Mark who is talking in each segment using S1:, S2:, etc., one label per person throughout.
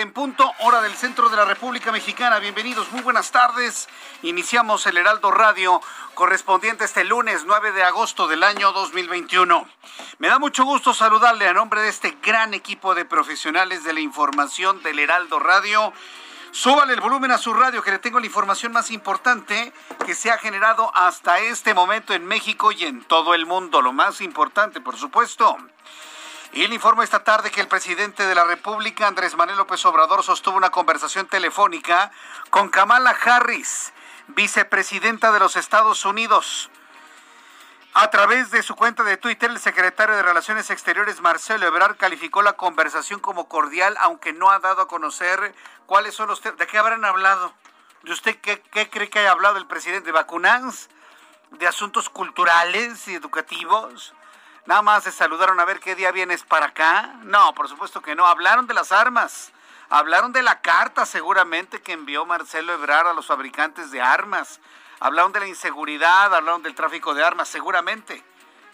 S1: En punto, hora del centro de la República Mexicana. Bienvenidos, muy buenas tardes. Iniciamos el Heraldo Radio correspondiente este lunes 9 de agosto del año 2021. Me da mucho gusto saludarle a nombre de este gran equipo de profesionales de la información del Heraldo Radio. Súbale el volumen a su radio que le tengo la información más importante que se ha generado hasta este momento en México y en todo el mundo. Lo más importante, por supuesto. Y le informo esta tarde que el presidente de la República, Andrés Manuel López Obrador, sostuvo una conversación telefónica con Kamala Harris, vicepresidenta de los Estados Unidos. A través de su cuenta de Twitter, el secretario de Relaciones Exteriores, Marcelo Ebrard, calificó la conversación como cordial, aunque no ha dado a conocer cuáles son los temas. ¿De qué habrán hablado? ¿De usted qué, cree que haya hablado el presidente? ¿De vacunas? ¿De asuntos culturales y educativos? Nada más se saludaron a ver qué día vienes para acá. No, por supuesto que no. Hablaron de las armas. Hablaron de la carta seguramente que envió Marcelo Ebrard a los fabricantes de armas. Hablaron de la inseguridad, hablaron del tráfico de armas, seguramente.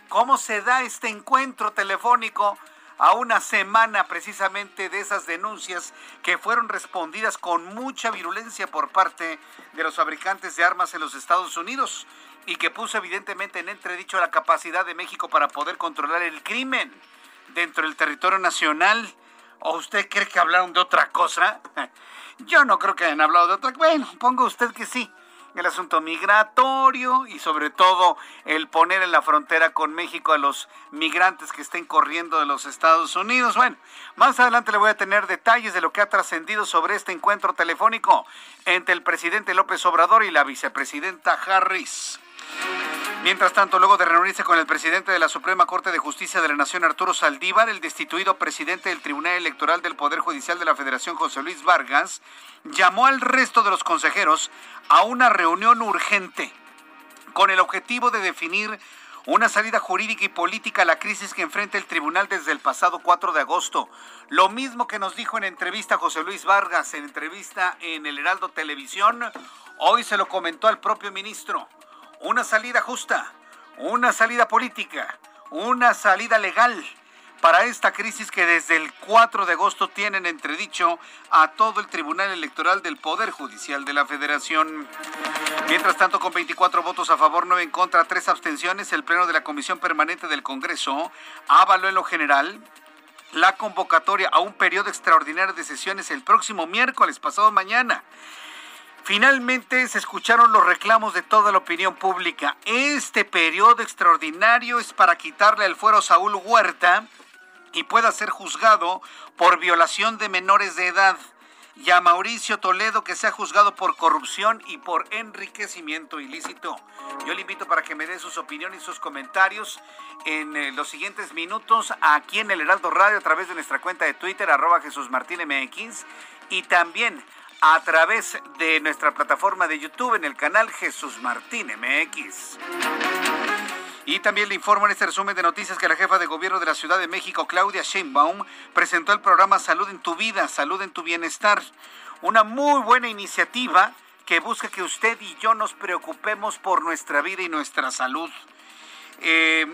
S1: ¿Cómo se da este encuentro telefónico a una semana precisamente de esas denuncias que fueron respondidas con mucha virulencia por parte de los fabricantes de armas en los Estados Unidos? Y que puso evidentemente en entredicho la capacidad de México para poder controlar el crimen dentro del territorio nacional. ¿O usted cree que hablaron de otra cosa? Yo no creo que hayan hablado de otra cosa. Bueno, ponga usted que sí. El asunto migratorio y sobre todo el poner en la frontera con México a los migrantes que estén corriendo de los Estados Unidos. Bueno, más adelante le voy a tener detalles de lo que ha trascendido sobre este encuentro telefónico entre el presidente López Obrador y la vicepresidenta Harris. Mientras tanto, luego de reunirse con el presidente de la Suprema Corte de Justicia de la Nación, Arturo Saldívar, el destituido presidente del Tribunal Electoral del Poder Judicial de la Federación, José Luis Vargas, llamó al resto de los consejeros a una reunión urgente con el objetivo de definir una salida jurídica y política a la crisis que enfrenta el tribunal desde el pasado 4 de agosto. Lo mismo que nos dijo en entrevista José Luis Vargas, en entrevista en el Heraldo Televisión, hoy se lo comentó al propio ministro una salida justa, una salida política, una salida legal para esta crisis que desde el 4 de agosto tienen entredicho a todo el Tribunal Electoral del Poder Judicial de la Federación. Mientras tanto, con 24 votos a favor, 9 en contra, 3 abstenciones, el Pleno de la Comisión Permanente del Congreso avaló en lo general la convocatoria a un periodo extraordinario de sesiones el próximo miércoles, pasado mañana. Finalmente se escucharon los reclamos de toda la opinión pública. Este periodo extraordinario es para quitarle el fuero a Saúl Huerta y pueda ser juzgado por violación de menores de edad y a Mauricio Toledo que sea juzgado por corrupción y por enriquecimiento ilícito. Yo le invito para que me dé sus opiniones y sus comentarios en eh, los siguientes minutos aquí en el Heraldo Radio a través de nuestra cuenta de Twitter arroba Jesús Martín MX y también a través de nuestra plataforma de YouTube en el canal Jesús Martín MX. Y también le informo en este resumen de noticias que la jefa de gobierno de la Ciudad de México, Claudia Sheinbaum, presentó el programa Salud en tu vida, Salud en tu bienestar, una muy buena iniciativa que busca que usted y yo nos preocupemos por nuestra vida y nuestra salud. Eh,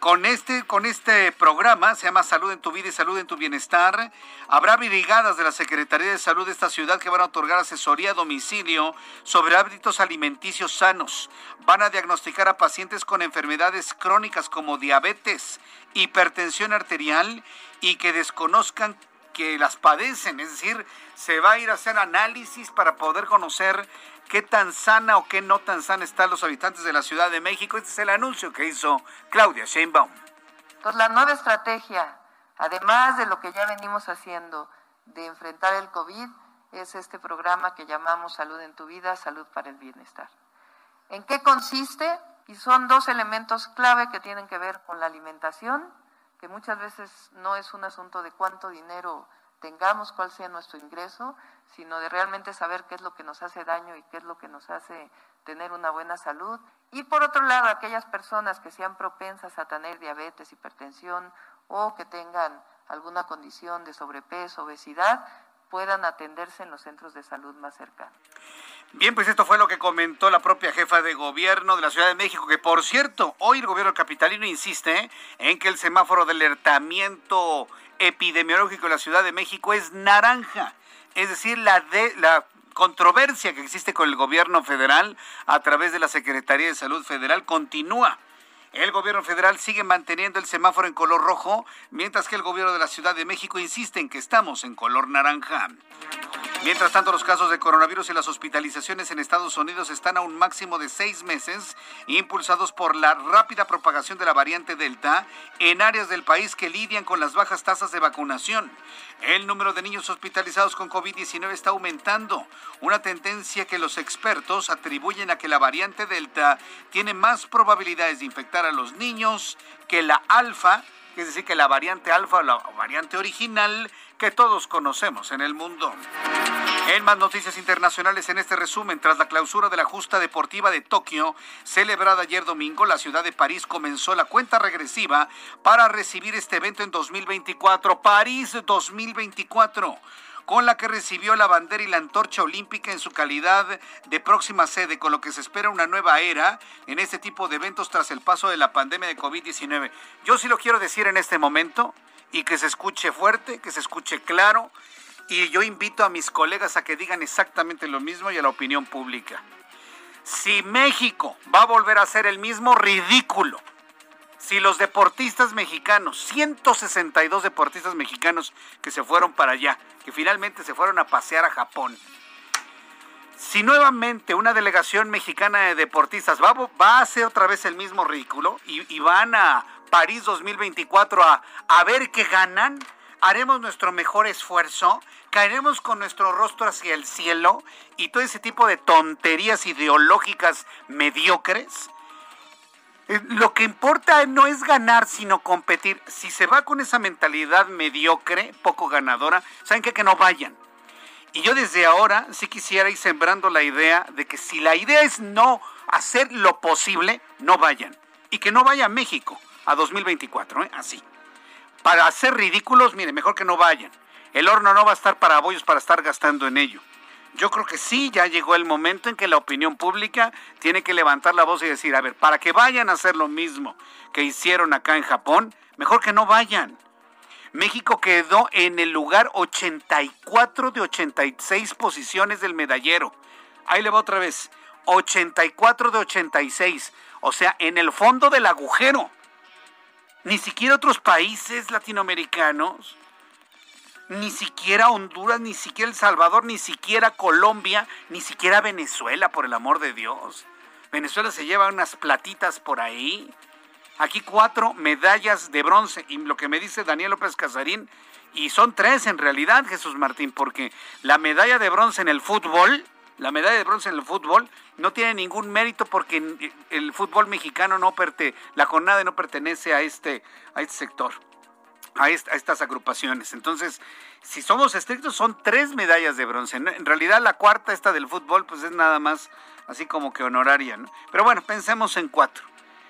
S1: con este, con este programa, se llama Salud en tu vida y Salud en tu bienestar, habrá brigadas de la Secretaría de Salud de esta ciudad que van a otorgar asesoría a domicilio sobre hábitos alimenticios sanos. Van a diagnosticar a pacientes con enfermedades crónicas como diabetes, hipertensión arterial y que desconozcan que las padecen. Es decir, se va a ir a hacer análisis para poder conocer qué tan sana o qué no tan sana están los habitantes de la Ciudad de México. Este es el anuncio que hizo Claudia Sheinbaum.
S2: Pues la nueva estrategia, además de lo que ya venimos haciendo de enfrentar el COVID, es este programa que llamamos Salud en tu vida, Salud para el Bienestar. ¿En qué consiste? Y son dos elementos clave que tienen que ver con la alimentación, que muchas veces no es un asunto de cuánto dinero tengamos, cuál sea nuestro ingreso, sino de realmente saber qué es lo que nos hace daño y qué es lo que nos hace tener una buena salud. Y por otro lado, aquellas personas que sean propensas a tener diabetes, hipertensión o que tengan alguna condición de sobrepeso, obesidad, puedan atenderse en los centros de salud más cercanos.
S1: Bien, pues esto fue lo que comentó la propia jefa de gobierno de la Ciudad de México, que por cierto, hoy el gobierno capitalino insiste en que el semáforo de alertamiento epidemiológico de la Ciudad de México es naranja. Es decir, la, de, la controversia que existe con el gobierno federal a través de la Secretaría de Salud Federal continúa. El gobierno federal sigue manteniendo el semáforo en color rojo, mientras que el gobierno de la Ciudad de México insiste en que estamos en color naranja. Mientras tanto, los casos de coronavirus y las hospitalizaciones en Estados Unidos están a un máximo de seis meses, impulsados por la rápida propagación de la variante Delta en áreas del país que lidian con las bajas tasas de vacunación. El número de niños hospitalizados con COVID-19 está aumentando, una tendencia que los expertos atribuyen a que la variante Delta tiene más probabilidades de infectar a los niños que la alfa, es decir, que la variante alfa la variante original que todos conocemos en el mundo. En más noticias internacionales en este resumen, tras la clausura de la justa deportiva de Tokio, celebrada ayer domingo, la ciudad de París comenzó la cuenta regresiva para recibir este evento en 2024. París 2024 con la que recibió la bandera y la antorcha olímpica en su calidad de próxima sede, con lo que se espera una nueva era en este tipo de eventos tras el paso de la pandemia de COVID-19. Yo sí lo quiero decir en este momento, y que se escuche fuerte, que se escuche claro. Y yo invito a mis colegas a que digan exactamente lo mismo y a la opinión pública. Si México va a volver a ser el mismo ridículo, si los deportistas mexicanos, 162 deportistas mexicanos que se fueron para allá, que finalmente se fueron a pasear a Japón, si nuevamente una delegación mexicana de deportistas va, a hacer otra vez el mismo ridículo y, y van a París 2024 a, a ver qué ganan, haremos nuestro mejor esfuerzo, caeremos con nuestro rostro hacia el cielo y todo ese tipo de tonterías ideológicas mediocres. Lo que importa no es ganar, sino competir. Si se va con esa mentalidad mediocre, poco ganadora, ¿saben qué? Que no vayan. Y yo desde ahora sí quisiera ir sembrando la idea de que si la idea es no hacer lo posible, no vayan. Y que no vaya México a 2024, ¿eh? así. Para hacer ridículos, mire, mejor que no vayan. El horno no va a estar para bollos para estar gastando en ello. Yo creo que sí, ya llegó el momento en que la opinión pública tiene que levantar la voz y decir, a ver, para que vayan a hacer lo mismo que hicieron acá en Japón, mejor que no vayan. México quedó en el lugar 84 de 86 posiciones del medallero. Ahí le va otra vez. 84 de 86. O sea, en el fondo del agujero ni siquiera otros países latinoamericanos, ni siquiera Honduras, ni siquiera El Salvador, ni siquiera Colombia, ni siquiera Venezuela, por el amor de Dios. Venezuela se lleva unas platitas por ahí. Aquí cuatro medallas de bronce. Y lo que me dice Daniel López Casarín, y son tres en realidad, Jesús Martín, porque la medalla de bronce en el fútbol, la medalla de bronce en el fútbol no tiene ningún mérito porque el fútbol mexicano no pertenece, la jornada no pertenece a este, a este sector, a, estas agrupaciones. Entonces, si somos estrictos, son tres medallas de bronce. En realidad, la cuarta, esta del fútbol, pues es nada más así como que honoraria. ¿no? Pero bueno, pensemos en cuatro.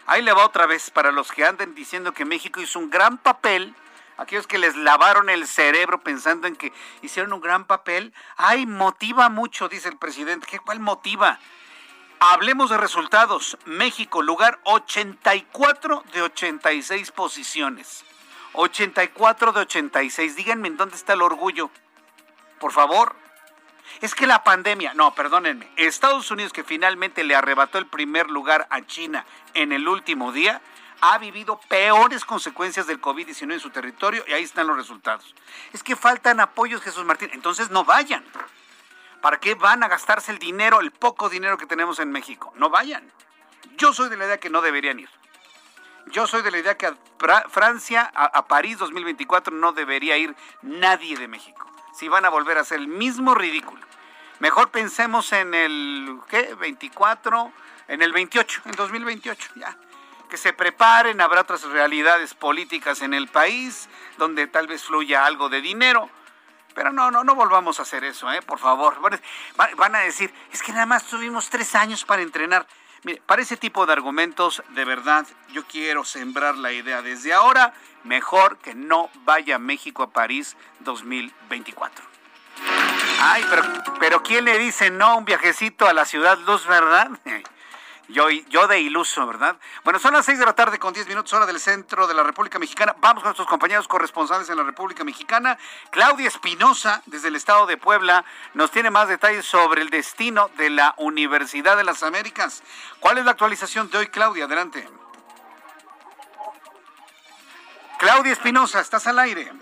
S1: Ahí le va otra vez para los que anden diciendo que México hizo un gran papel aquellos que les lavaron el cerebro pensando en que hicieron un gran papel, ay, motiva mucho, dice el presidente. ¿Qué cuál motiva? Hablemos de resultados. México, lugar 84 de 86 posiciones. 84 de 86. Díganme en dónde está el orgullo. Por favor. Es que la pandemia, no, perdónenme, Estados Unidos que finalmente le arrebató el primer lugar a China en el último día, ha vivido peores consecuencias del COVID-19 en su territorio y ahí están los resultados. Es que faltan apoyos, Jesús Martín, entonces no vayan. ¿Para qué van a gastarse el dinero, el poco dinero que tenemos en México? No vayan. Yo soy de la idea que no deberían ir. Yo soy de la idea que a Francia, a, París 2024 no debería ir nadie de México. Si van a volver a hacer el mismo ridículo. Mejor pensemos en el, ¿qué? 24, en el 28, en 2028, ya. Que se preparen, habrá otras realidades políticas en el país, donde tal vez fluya algo de dinero. Pero no, no, no volvamos a hacer eso, ¿eh? por favor. Van a decir, es que nada más tuvimos tres años para entrenar. Para ese tipo de argumentos, de verdad, yo quiero sembrar la idea desde ahora, mejor que no vaya México a París 2024. Ay, pero, pero ¿quién le dice no a un viajecito a la ciudad luz, verdad? Yo, yo de iluso, ¿verdad? Bueno, son las 6 de la tarde con 10 minutos hora del centro de la República Mexicana. Vamos con nuestros compañeros corresponsales en la República Mexicana. Claudia Espinosa, desde el estado de Puebla, nos tiene más detalles sobre el destino de la Universidad de las Américas. ¿Cuál es la actualización de hoy, Claudia? Adelante. Claudia Espinosa, estás al aire.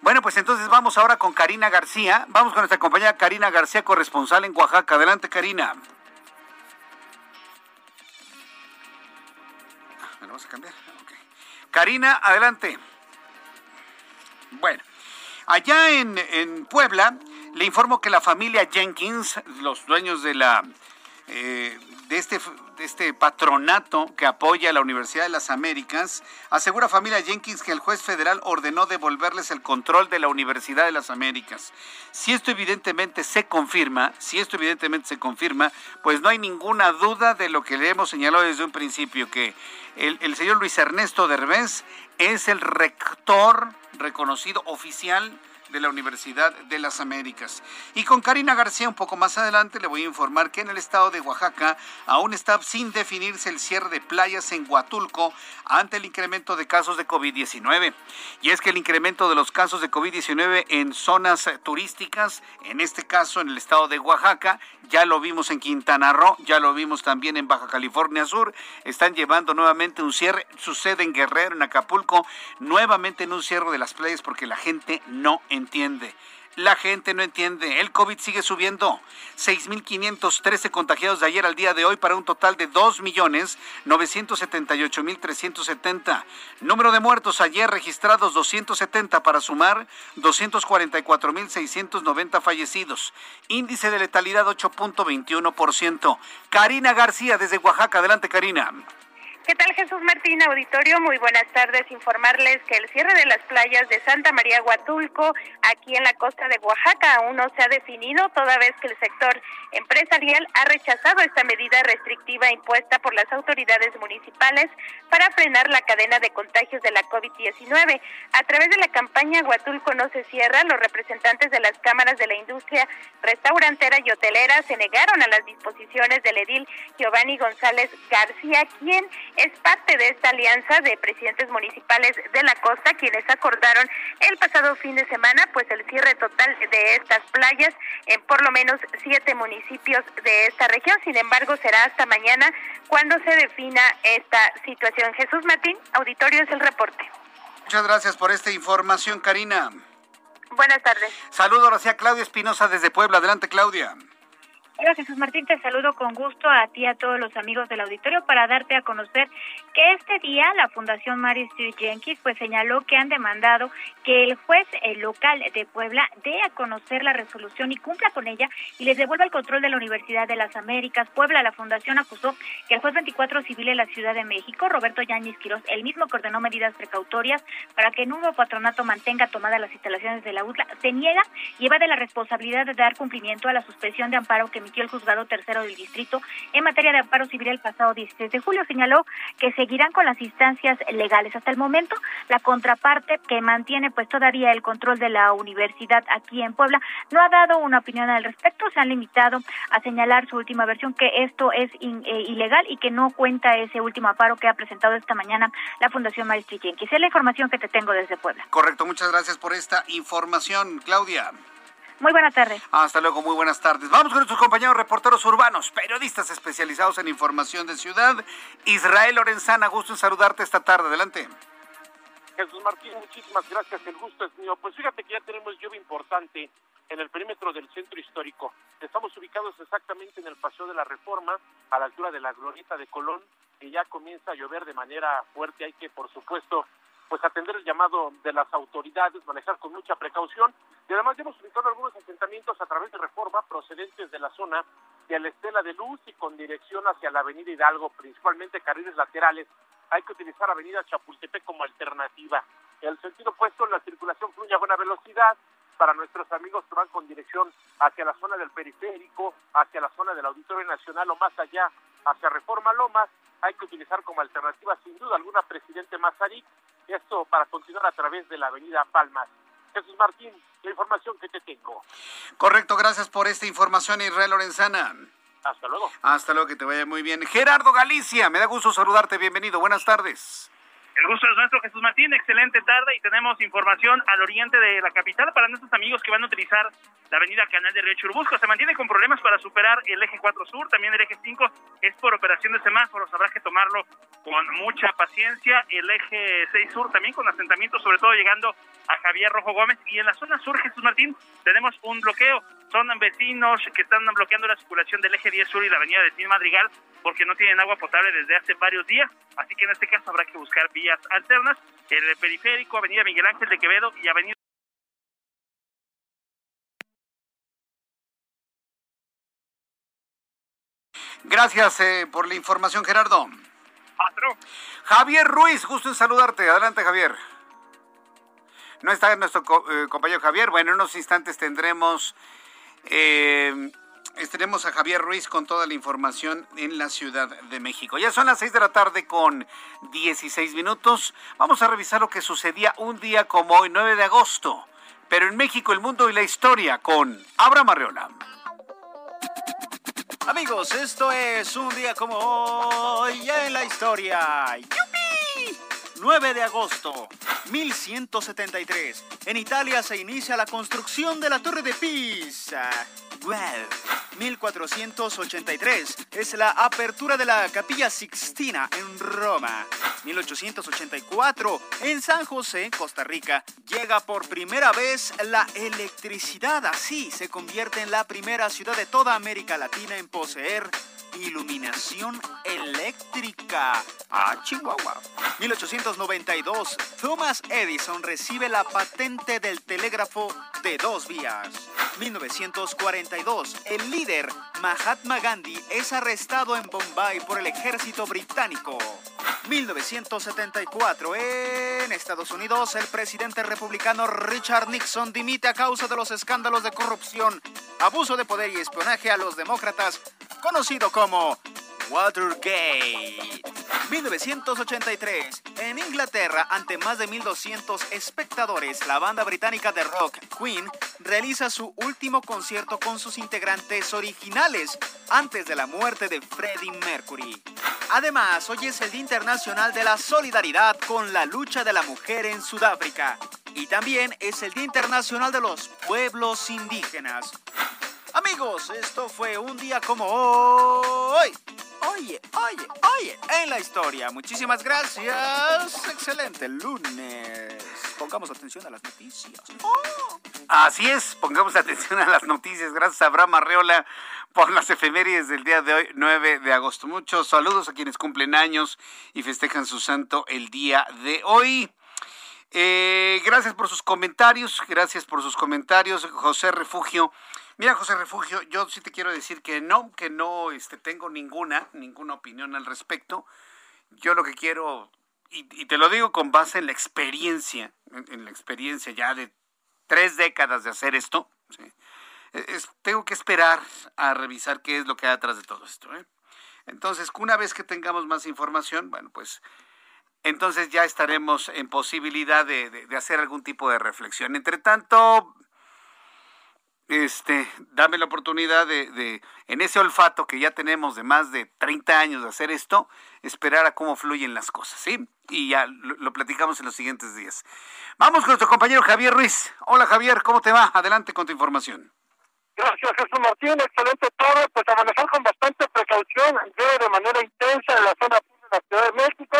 S1: Bueno, pues entonces vamos ahora con Karina García. Vamos con nuestra compañera Karina García, corresponsal en Oaxaca. Adelante, Karina. ¿Me lo vas a cambiar? Karina, adelante. Bueno, allá en, en, Puebla, le informo que la familia Jenkins, los dueños de la eh, de este este patronato que apoya a la Universidad de las Américas, asegura familia Jenkins que el juez federal ordenó devolverles el control de la Universidad de las Américas. Si esto evidentemente se confirma, si esto evidentemente se confirma, pues no hay ninguna duda de lo que le hemos señalado desde un principio, que el, el señor Luis Ernesto Derbez es el rector reconocido oficial de la Universidad de las Américas. Y con Karina García un poco más adelante le voy a informar que en el estado de Oaxaca aún está sin definirse el cierre de playas en Huatulco ante el incremento de casos de COVID-19. Y es que el incremento de los casos de COVID-19 en zonas turísticas, en este caso en el estado de Oaxaca, ya lo vimos en Quintana Roo, ya lo vimos también en Baja California Sur, están llevando nuevamente un cierre, sucede en Guerrero, en Acapulco, nuevamente en un cierre de las playas porque la gente no entiende. La gente no entiende. El COVID sigue subiendo. 6.513 contagiados de ayer al día de hoy para un total de 2.978.370. Número de muertos ayer registrados 270 para sumar 244.690 fallecidos. Índice de letalidad 8.21%. Karina García desde Oaxaca. Adelante, Karina.
S3: ¿Qué tal Jesús Martín, auditorio? Muy buenas tardes. Informarles que el cierre de las playas de Santa María Huatulco, aquí en la costa de Oaxaca, aún no se ha definido, toda vez que el sector empresarial ha rechazado esta medida restrictiva impuesta por las autoridades municipales para frenar la cadena de contagios de la COVID-19. A través de la campaña Huatulco no se cierra, los representantes de las cámaras de la industria restaurantera y hotelera se negaron a las disposiciones del edil Giovanni González García, quien es parte de esta alianza de presidentes municipales de la costa, quienes acordaron el pasado fin de semana pues el cierre total de estas playas en por lo menos siete municipios de esta región. Sin embargo, será hasta mañana cuando se defina esta situación. Jesús Martín, auditorio es el reporte.
S1: Muchas gracias por esta información, Karina.
S3: Buenas tardes.
S1: Saludo ahora a Claudia Espinosa desde Puebla. Adelante, Claudia.
S4: Hola Jesús Martín, te saludo con gusto a ti y a todos los amigos del auditorio para darte a conocer que este día la Fundación Mary Street Jenkins pues señaló que han demandado que el juez local de Puebla dé a conocer la resolución y cumpla con ella y les devuelva el control de la Universidad de las Américas. Puebla, la fundación acusó que el juez 24 civil de la Ciudad de México, Roberto Yáñez Quirós, el mismo que ordenó medidas precautorias para que el nuevo patronato mantenga tomadas las instalaciones de la UTLA, se niega y lleva de la responsabilidad de dar cumplimiento a la suspensión de amparo que el juzgado tercero del distrito en materia de amparo civil el pasado 16 de julio. Señaló que seguirán con las instancias legales. Hasta el momento, la contraparte que mantiene pues todavía el control de la universidad aquí en Puebla no ha dado una opinión al respecto. Se han limitado a señalar su última versión que esto es eh, ilegal y que no cuenta ese último amparo que ha presentado esta mañana la Fundación Maestri Jenkins. Es la información que te tengo desde Puebla.
S1: Correcto, muchas gracias por esta información, Claudia.
S4: Muy buenas tardes.
S1: Hasta luego, muy buenas tardes. Vamos con nuestros compañeros reporteros urbanos, periodistas especializados en información de ciudad. Israel Lorenzana, gusto en saludarte esta tarde. Adelante.
S5: Jesús Martín, muchísimas gracias. El gusto es mío. Pues fíjate que ya tenemos lluvia importante en el perímetro del centro histórico. Estamos ubicados exactamente en el Paseo de la Reforma, a la altura de la Glorieta de Colón, y ya comienza a llover de manera fuerte. Hay que, por supuesto, pues atender el llamado de las autoridades, manejar con mucha precaución. Y además hemos ubicado algunos asentamientos a través de reforma procedentes de la zona de la Estela de Luz y con dirección hacia la Avenida Hidalgo, principalmente carriles laterales. Hay que utilizar Avenida Chapultepec como alternativa. En el sentido opuesto, la circulación fluye a buena velocidad para nuestros amigos que van con dirección hacia la zona del periférico, hacia la zona del Auditorio Nacional o más allá, hacia Reforma Lomas. Hay que utilizar como alternativa, sin duda alguna, Presidente Mazarik, esto para continuar a través de la Avenida Palmas. Jesús Martín, la información que te tengo.
S1: Correcto, gracias por esta información, Israel Lorenzana.
S5: Hasta luego.
S1: Hasta luego, que te vaya muy bien. Gerardo Galicia, me da gusto saludarte, bienvenido, buenas tardes.
S6: El gusto es nuestro, Jesús Martín. Excelente tarde y tenemos información al oriente de la capital para nuestros amigos que van a utilizar la avenida Canal de Río Churubusco. Se mantiene con problemas para superar el eje 4 Sur, también el eje 5 es por operación de semáforos. Habrá que tomarlo con mucha paciencia. El eje 6 Sur también con asentamientos, sobre todo llegando a Javier Rojo Gómez. Y en la zona sur, Jesús Martín, tenemos un bloqueo. Son vecinos que están bloqueando la circulación del eje 10 Sur y la avenida de Tin Madrigal porque no tienen agua potable desde hace varios días. Así que en este caso habrá que buscar vías alternas. El periférico, Avenida Miguel Ángel de Quevedo y Avenida
S1: Gracias eh, por la información, Gerardo. Javier Ruiz, gusto en saludarte. Adelante, Javier. No está nuestro eh, compañero Javier. Bueno, en unos instantes tendremos, eh, a Javier Ruiz con toda la información en la Ciudad de México. Ya son las 6 de la tarde con 16 minutos. Vamos a revisar lo que sucedía un día como hoy, 9 de agosto. Pero en México, el mundo y la historia con Abraham Arreola.
S7: Amigos, esto es un día como hoy en la historia. 9 de agosto, 1173. En Italia se inicia la construcción de la Torre de Pisa. ¡Wow! 1483 es la apertura de la Capilla Sixtina en Roma. 1884 en San José, Costa Rica, llega por primera vez la electricidad. Así se convierte en la primera ciudad de toda América Latina en poseer iluminación eléctrica. Ah, Chihuahua. 1892, Thomas Edison recibe la patente del telégrafo de dos vías. 1942, el líder Mahatma Gandhi es arrestado en Bombay por el ejército británico. 1974, en Estados Unidos, el presidente republicano Richard Nixon dimite a causa de los escándalos de corrupción, abuso de poder y espionaje a los demócratas, conocido como Watergate. 1983. En Inglaterra, ante más de 1.200 espectadores, la banda británica de rock Queen realiza su último concierto con sus integrantes originales antes de la muerte de Freddie Mercury. Además, hoy es el Día Internacional de la Solidaridad con la lucha de la mujer en Sudáfrica. Y también es el Día Internacional de los Pueblos Indígenas. Amigos, esto fue un día como hoy. Oye, oye, oye, en la historia. Muchísimas gracias. Excelente lunes. Pongamos atención a las noticias.
S1: Oh. Así es, pongamos atención a las noticias. Gracias a Abraham Arreola por las efemérides del día de hoy, 9 de agosto. Muchos saludos a quienes cumplen años y festejan su santo el día de hoy. Eh, gracias por sus comentarios, gracias por sus comentarios. José Refugio Mira, José Refugio, yo sí te quiero decir que no, que no este, tengo ninguna, ninguna opinión al respecto. Yo lo que quiero, y, te lo digo con base en la experiencia, en, la experiencia ya de tres décadas de hacer esto, tengo que esperar a revisar qué es lo que hay atrás de todo esto. ¿eh? Entonces, una vez que tengamos más información, bueno, pues entonces ya estaremos en posibilidad de, hacer algún tipo de reflexión. Entre tanto, este, dame la oportunidad de, en ese olfato que ya tenemos de más de 30 años de hacer esto, esperar a cómo fluyen las cosas, ¿sí? Y ya lo, lo, platicamos en los siguientes días. Vamos con nuestro compañero Javier Ruiz. Hola Javier, ¿cómo te va? Adelante con tu información.
S8: Gracias, Jesús Martín. Excelente todo. Pues a manejar con bastante precaución. Llueve de manera intensa en la zona de la Ciudad de México.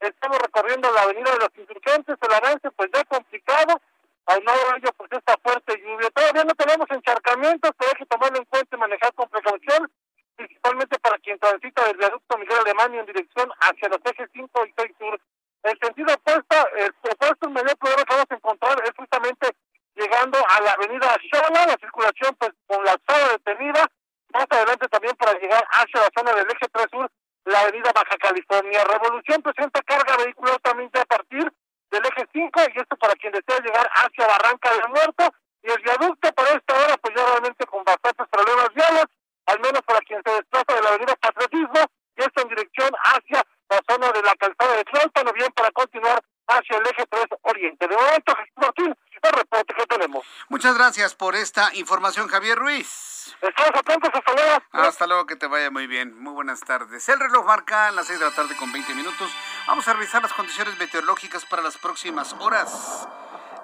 S8: Estamos recorriendo la avenida de los insurgentes. El avance, pues ya complicado. Al no ello, pues esta fuerte lluvia. Todavía no tenemos encharcamientos, pero hay que tomarlo en cuenta y manejar con precaución. Principalmente para quien transita del viaducto Miguel Alemania en dirección hacia los ejes 5 y 6 sur. El sentido opuesto, el opuesto problema que vamos a encontrar es justamente llegando a la avenida Xola, la circulación pues con la sala detenida, más adelante también para llegar hacia la zona del eje 3 sur, la avenida Baja California. Revolución presenta carga vehicular también ya a partir del eje 5 y esto para quien desea llegar hacia Barranca del Muerto y el viaducto para esta hora pues ya realmente con bastantes problemas viales, al menos para quien se desplaza de la avenida Patriotismo y esto en dirección hacia la zona de la calzada de Tlalpan o bien para continuar hacia el eje 3 oriente. De momento, Jesús Martín, el reporte que tenemos.
S1: Muchas gracias por esta información, Javier Ruiz.
S8: Estamos atentos, hasta luego.
S1: Hasta luego, que te vaya muy bien. Muy buenas tardes. El reloj marca a las 6 de la tarde con 20 minutos. Vamos a revisar las condiciones meteorológicas para las próximas horas.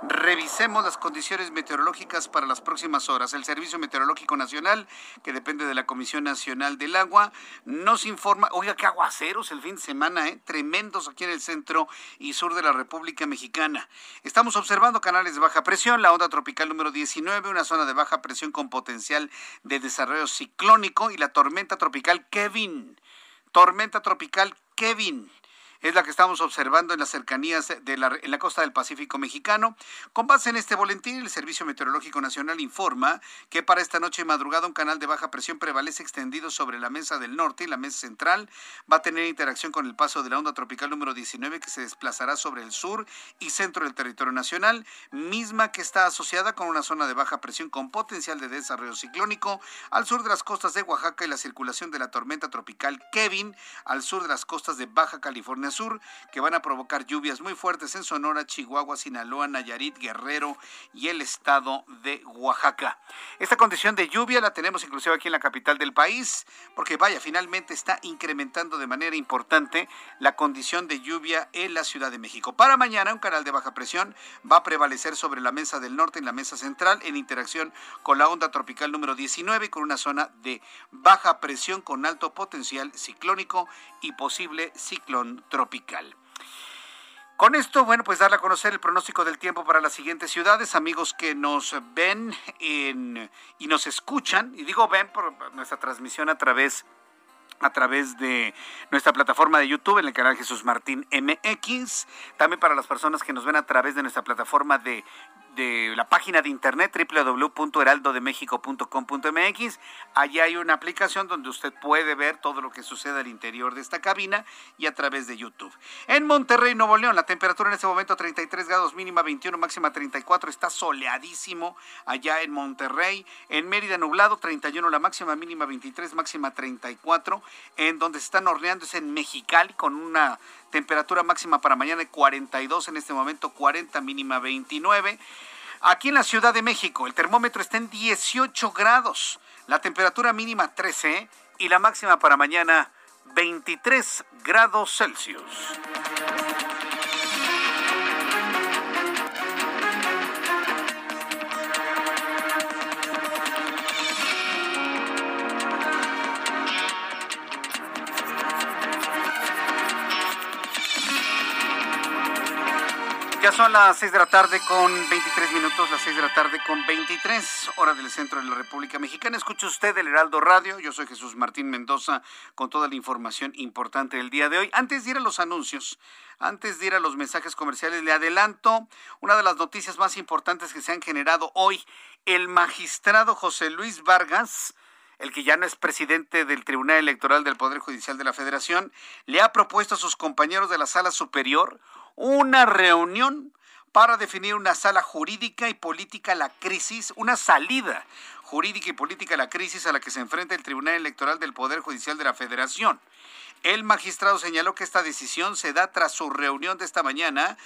S1: Revisemos las condiciones meteorológicas para las próximas horas. El Servicio Meteorológico Nacional, que depende de la Comisión Nacional del Agua, nos informa, oiga, qué aguaceros el fin de semana, ¿eh? tremendos aquí en el centro y sur de la República Mexicana. Estamos observando canales de baja presión, la onda tropical número 19, una zona de baja presión con potencial de desarrollo ciclónico y la tormenta tropical Kevin. Tormenta tropical Kevin es la que estamos observando en las cercanías de la, en la costa del Pacífico mexicano. Con base en este boletín, el Servicio Meteorológico Nacional informa que para esta noche y madrugada un canal de baja presión prevalece extendido sobre la mesa del norte y la mesa central. Va a tener interacción con el paso de la onda tropical número 19 que se desplazará sobre el sur y centro del territorio nacional, misma que está asociada con una zona de baja presión con potencial de desarrollo ciclónico al sur de las costas de Oaxaca y la circulación de la tormenta tropical Kevin al sur de las costas de Baja California Sur, que van a provocar lluvias muy fuertes en Sonora, Chihuahua, Sinaloa, Nayarit, Guerrero y el estado de Oaxaca. Esta condición de lluvia la tenemos inclusive aquí en la capital del país, porque vaya, finalmente está incrementando de manera importante la condición de lluvia en la Ciudad de México. Para mañana, un canal de baja presión va a prevalecer sobre la mesa del norte y la mesa central en interacción con la onda tropical número 19 con una zona de baja presión con alto potencial ciclónico y posible ciclón tropical. Con esto, bueno, pues darle a conocer el pronóstico del tiempo para las siguientes ciudades, amigos que nos ven y nos escuchan, y digo ven por nuestra transmisión a través a través de nuestra plataforma de YouTube en el canal Jesús Martín MX, también para las personas que nos ven a través de nuestra plataforma de de la página de internet www.heraldodemexico.com.mx. Allí hay una aplicación donde usted puede ver todo lo que sucede al interior de esta cabina y a través de YouTube. En Monterrey, Nuevo León, la temperatura en este momento 33 grados, mínima 21, máxima 34. Está soleadísimo allá en Monterrey. En Mérida, nublado, 31 la máxima, mínima 23, máxima 34. En donde se están horneando es en Mexicali con una temperatura máxima para mañana de 42, en este momento 40, mínima 29. Aquí en la Ciudad de México, el termómetro está en 18 grados, la temperatura mínima 13 y la máxima para mañana 23 grados Celsius. Ya son las 6 de la tarde con 23 minutos, las 6 de la tarde con 23, hora del centro de la República Mexicana. Escucha usted el Heraldo Radio, yo soy Jesús Martín Mendoza con toda la información importante del día de hoy. Antes de ir a los anuncios, antes de ir a los mensajes comerciales, le adelanto una de las noticias más importantes que se han generado hoy. El magistrado José Luis Vargas, el que ya no es presidente del Tribunal Electoral del Poder Judicial de la Federación, le ha propuesto a sus compañeros de la Sala Superior una reunión para definir una sala jurídica y política a la crisis, una salida jurídica y política a la crisis a la que se enfrenta el Tribunal Electoral del Poder Judicial de la Federación. El magistrado señaló que esta decisión se da tras su reunión de esta mañana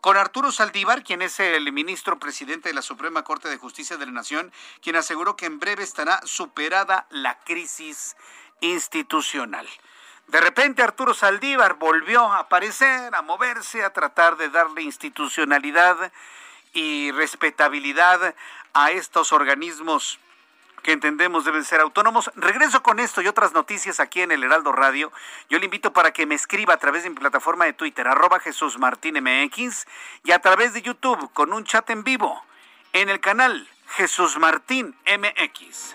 S1: con Arturo Saldívar, quien es el ministro presidente de la Suprema Corte de Justicia de la Nación, quien aseguró que en breve estará superada la crisis institucional. De repente Arturo Saldívar volvió a aparecer, a moverse, a tratar de darle institucionalidad y respetabilidad a estos organismos que entendemos deben ser autónomos. Regreso con esto y otras noticias aquí en el Heraldo Radio. Yo le invito para que me escriba a través de mi plataforma de Twitter, arroba Jesús Martín MX, y a través de YouTube con un chat en vivo en el canal Jesús Martín MX.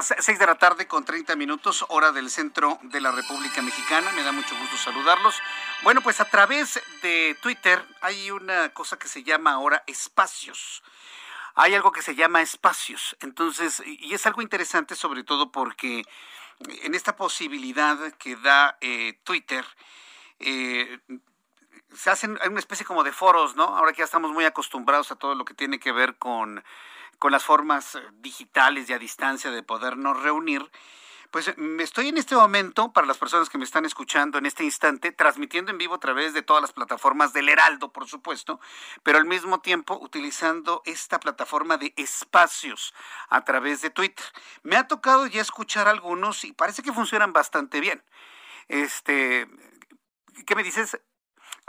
S1: Las 6 de la tarde con 30 minutos, hora del centro de la República Mexicana. Me da mucho gusto saludarlos. Bueno, pues a través de Twitter hay una cosa que se llama ahora espacios. Hay algo que se llama espacios. Entonces, y es algo interesante sobre todo porque en esta posibilidad que da eh, Twitter, eh, se hacen una especie como de foros, ¿no? Ahora que ya estamos muy acostumbrados a todo lo que tiene que ver con con las formas eh, digitales y a distancia de podernos reunir, pues me estoy en este momento, para las personas que me están escuchando en este instante, transmitiendo en vivo a través de todas las plataformas del Heraldo, por supuesto, pero al mismo tiempo utilizando esta plataforma de espacios a través de Twitter. Me ha tocado ya escuchar algunos y parece que funcionan bastante bien. Este, ¿qué me dices?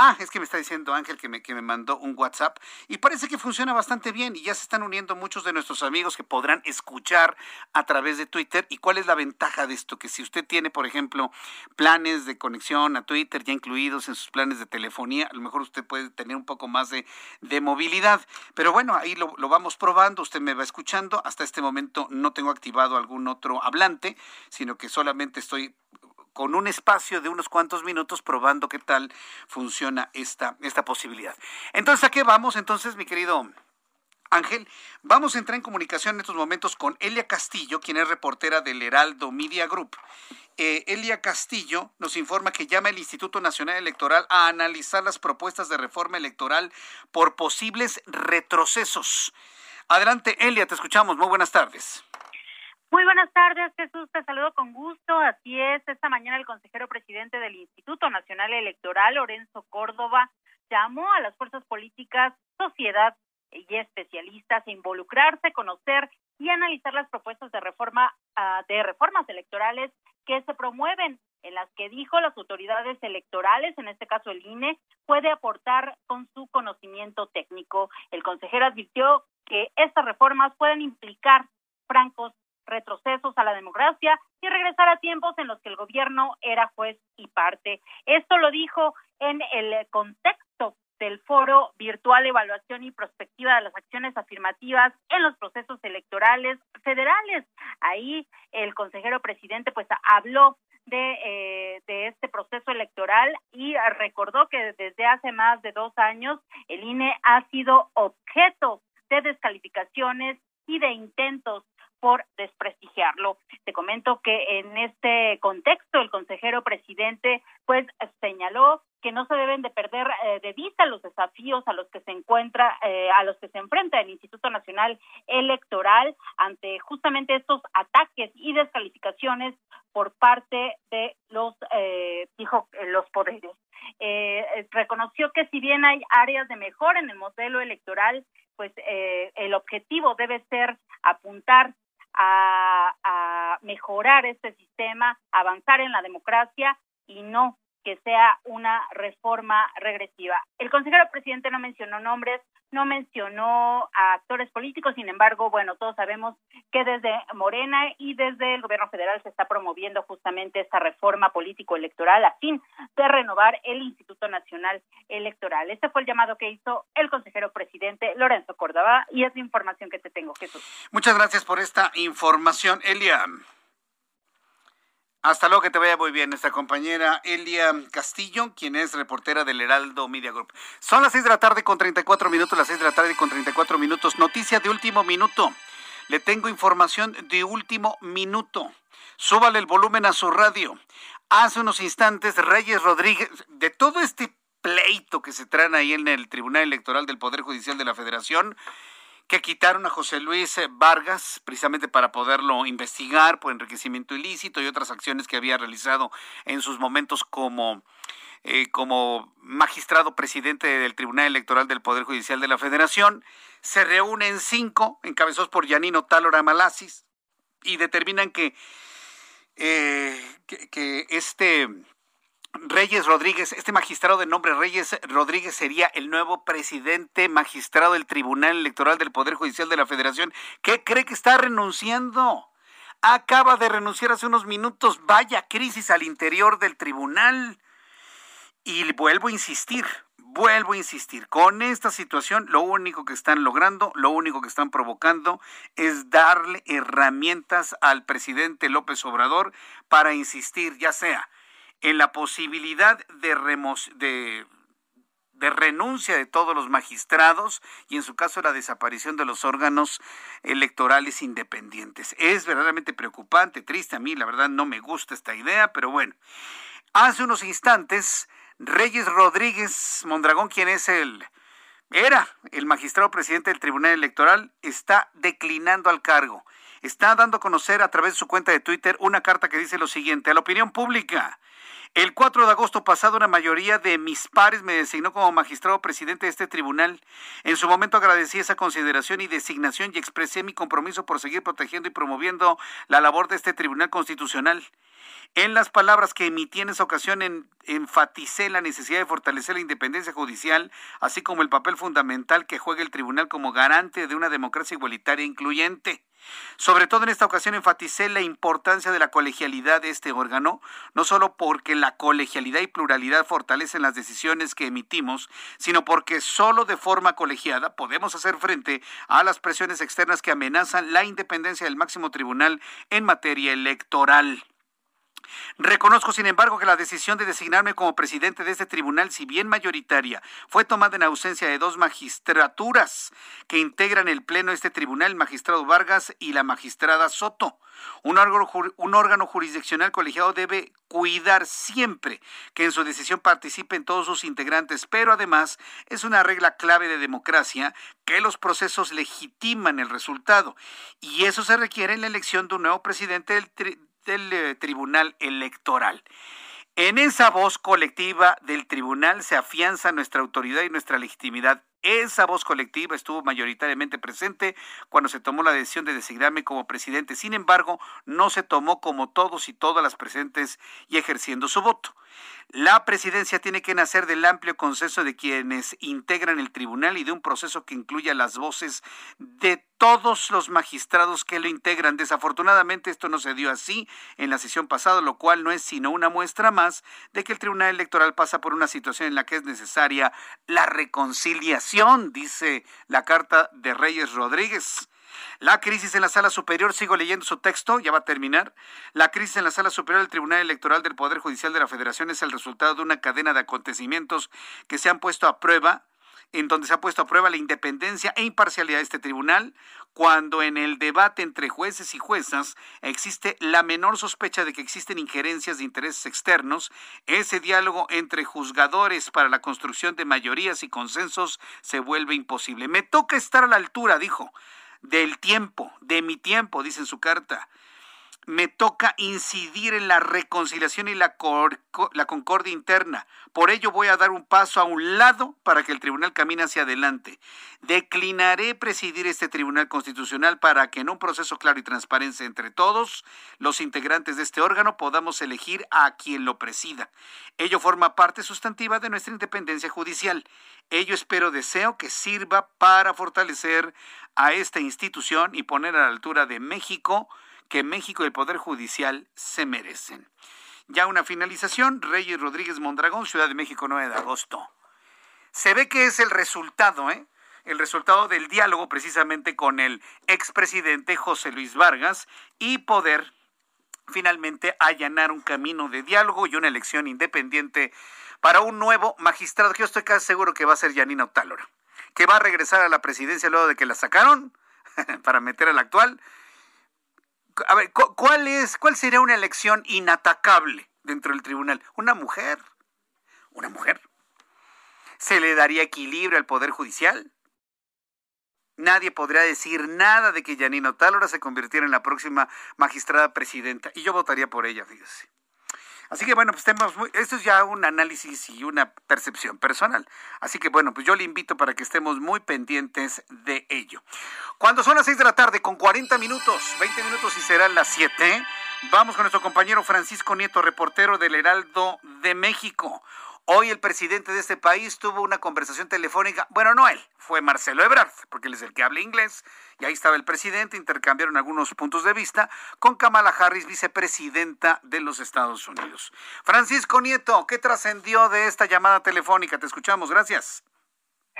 S1: Ah, es que me está diciendo Ángel que me, que me mandó un WhatsApp y parece que funciona bastante bien y ya se están uniendo muchos de nuestros amigos que podrán escuchar a través de Twitter. ¿Y cuál es la ventaja de esto? Que si usted tiene, por ejemplo, planes de conexión a Twitter ya incluidos en sus planes de telefonía, a lo mejor usted puede tener un poco más de, de movilidad. Pero bueno, ahí lo, lo vamos probando, usted me va escuchando. Hasta este momento no tengo activado algún otro hablante, sino que solamente estoy con un espacio de unos cuantos minutos probando qué tal funciona esta, esta posibilidad. Entonces, ¿a qué vamos entonces, mi querido Ángel? Vamos a entrar en comunicación en estos momentos con Elia Castillo, quien es reportera del Heraldo Media Group. Eh, Elia Castillo nos informa que llama el Instituto Nacional Electoral a analizar las propuestas de reforma electoral por posibles retrocesos. Adelante, Elia, te escuchamos. Muy buenas tardes.
S9: Muy buenas tardes, Jesús. Te saludo con gusto. Así es, esta mañana el consejero presidente del Instituto Nacional Electoral, Lorenzo Córdoba, llamó a las fuerzas políticas, sociedad y especialistas a involucrarse, conocer y analizar las propuestas de reforma uh, de reformas electorales que se promueven en las que dijo las autoridades electorales, en este caso el INE, puede aportar con su conocimiento técnico. El consejero advirtió que estas reformas pueden implicar francos retrocesos a la democracia y regresar a tiempos en los que el gobierno era juez y parte. Esto lo dijo en el contexto del foro virtual evaluación y prospectiva de las acciones afirmativas en los procesos electorales federales. Ahí el consejero presidente pues habló de, eh, de este proceso electoral y recordó que desde hace más de dos años el INE ha sido objeto de descalificaciones y de intentos por desprestigiarlo. Te comento que en este contexto el consejero presidente pues señaló que no se deben de perder eh, de vista los desafíos a los que se encuentra, eh, a los que se enfrenta el Instituto Nacional Electoral ante justamente estos ataques y descalificaciones por parte de los, eh, dijo, los poderes. reconoció que si bien hay áreas de mejora en el modelo electoral, pues el objetivo debe ser apuntar a, a mejorar este sistema, avanzar en la democracia y no que sea una reforma regresiva. El consejero presidente no mencionó nombres, no mencionó a actores políticos, sin embargo, bueno, todos sabemos que desde Morena y desde el gobierno federal se está promoviendo justamente esta reforma político-electoral a fin de renovar el Instituto Nacional Electoral. Este fue el llamado que hizo el consejero presidente Lorenzo Córdoba y es la información que te tengo, Jesús.
S1: Muchas gracias por esta información, Elia. Hasta luego, que te vaya muy bien. Nuestra compañera Elia Castillo, quien es reportera del Heraldo Media Group. Son las seis de la tarde con 34 minutos, las seis de la tarde con 34 minutos. Noticia de último minuto. Le tengo información de último minuto. Súbale el volumen a su radio. Hace unos instantes, Reyes Rodríguez, de todo este pleito que se traen ahí en el Tribunal Electoral del Poder Judicial de la Federación, que quitaron a José Luis eh, Vargas precisamente para poderlo investigar por enriquecimiento ilícito y otras acciones que había realizado en sus momentos como, eh, como magistrado presidente del Tribunal Electoral del Poder Judicial de la Federación. Se reúnen cinco, encabezados por Yanino Talora Malasis, y determinan que, eh, que este Reyes Rodríguez, este magistrado de nombre Reyes Rodríguez sería el nuevo presidente magistrado del Tribunal Electoral del Poder Judicial de la Federación. ¿Qué cree que está renunciando? Acaba de renunciar hace unos minutos. Vaya crisis al interior del tribunal. Y vuelvo a insistir, vuelvo a insistir, con esta situación lo único que están logrando, lo único que están provocando es darle herramientas al presidente López Obrador para insistir, ya sea en la posibilidad de, renuncia de todos los magistrados y en su caso la desaparición de los órganos electorales independientes. Es verdaderamente preocupante, triste a mí, la verdad no me gusta esta idea, pero bueno. Hace unos instantes, Reyes Rodríguez Mondragón, quien es el era el magistrado presidente del Tribunal Electoral, está declinando al cargo. Está dando a conocer a través de su cuenta de Twitter una carta que dice lo siguiente a la opinión pública. El 4 de agosto pasado, una mayoría de mis pares me designó como magistrado presidente de este tribunal. En su momento agradecí esa consideración y designación y expresé mi compromiso por seguir protegiendo y promoviendo la labor de este tribunal constitucional. En las palabras que emití en esa ocasión en, enfaticé la necesidad de fortalecer la independencia judicial, así como el papel fundamental que juega el tribunal como garante de una democracia igualitaria e incluyente. Sobre todo en esta ocasión enfaticé la importancia de la colegialidad de este órgano, no solo porque la colegialidad y pluralidad fortalecen las decisiones que emitimos, sino porque solo de forma colegiada podemos hacer frente a las presiones externas que amenazan la independencia del máximo tribunal en materia electoral. Reconozco, sin embargo, que la decisión de designarme como presidente de este tribunal, si bien mayoritaria, fue tomada en ausencia de dos magistraturas que integran el pleno de este tribunal, el magistrado Vargas y la magistrada Soto. Un órgano, un órgano jurisdiccional colegiado debe cuidar siempre que en su decisión participen todos sus integrantes, pero además es una regla clave de democracia que los procesos legitiman el resultado y eso se requiere en la elección de un nuevo presidente del, del eh, Tribunal Electoral. En esa voz colectiva del tribunal se afianza nuestra autoridad y nuestra legitimidad. Esa voz colectiva estuvo mayoritariamente presente cuando se tomó la decisión de designarme como presidente. Sin embargo, no se tomó como todos y todas las presentes y ejerciendo su voto. La presidencia tiene que nacer del amplio consenso de quienes integran el tribunal y de un proceso que incluya las voces de todos los magistrados que lo integran. Desafortunadamente esto no se dio así en la sesión pasada, lo cual no es sino una muestra más de que el Tribunal Electoral pasa por una situación en la que es necesaria la reconciliación, dice la carta de Reyes Rodríguez. La crisis en la sala superior, sigo leyendo su texto, ya va a terminar. La crisis en la sala superior del Tribunal Electoral del Poder Judicial de la Federación es el resultado de una cadena de acontecimientos que se han puesto a prueba en donde se ha puesto a prueba la independencia e imparcialidad de este tribunal, cuando en el debate entre jueces y juezas existe la menor sospecha de que existen injerencias de intereses externos, ese diálogo entre juzgadores para la construcción de mayorías y consensos se vuelve imposible. Me toca estar a la altura, dijo, del tiempo, de mi tiempo, dice en su carta me toca incidir en la reconciliación y la, concordia interna. Por ello voy a dar un paso a un lado para que el tribunal camine hacia adelante. Declinaré presidir este tribunal constitucional para que en un proceso claro y transparente entre todos los integrantes de este órgano podamos elegir a quien lo presida. Ello forma parte sustantiva de nuestra independencia judicial. Ello espero deseo que sirva para fortalecer a esta institución y poner a la altura de México que México y el Poder Judicial se merecen. Ya una finalización, Reyes Rodríguez Mondragón, Ciudad de México, 9 de agosto. Se ve que es el resultado, ¿eh? El resultado del diálogo precisamente con el expresidente José Luis Vargas y poder finalmente allanar un camino de diálogo y una elección independiente para un nuevo magistrado que yo estoy casi seguro que va a ser Yanina Otálora, que va a regresar a la presidencia luego de que la sacaron para meter al actual a ver, ¿cuál es, cuál sería una elección inatacable dentro del tribunal? Una mujer, una mujer. ¿Se le daría equilibrio al poder judicial? Nadie podría decir nada de que Janino Talora se convirtiera en la próxima magistrada presidenta. Y yo votaría por ella, fíjese. Así que bueno, pues tenemos esto es ya un análisis y una percepción personal. Así que bueno, pues yo le invito para que estemos muy pendientes de ello. Cuando son las 6 de la tarde con 40 minutos, 20 minutos y serán las 7, vamos con nuestro compañero Francisco Nieto, reportero del Heraldo de México. Hoy el presidente de este país tuvo una conversación telefónica, bueno, no él, fue Marcelo Ebrard, porque él es el que habla inglés, y ahí estaba el presidente, intercambiaron algunos puntos de vista con Kamala Harris, vicepresidenta de los Estados Unidos. Francisco Nieto, ¿qué trascendió de esta llamada telefónica? Te escuchamos, gracias.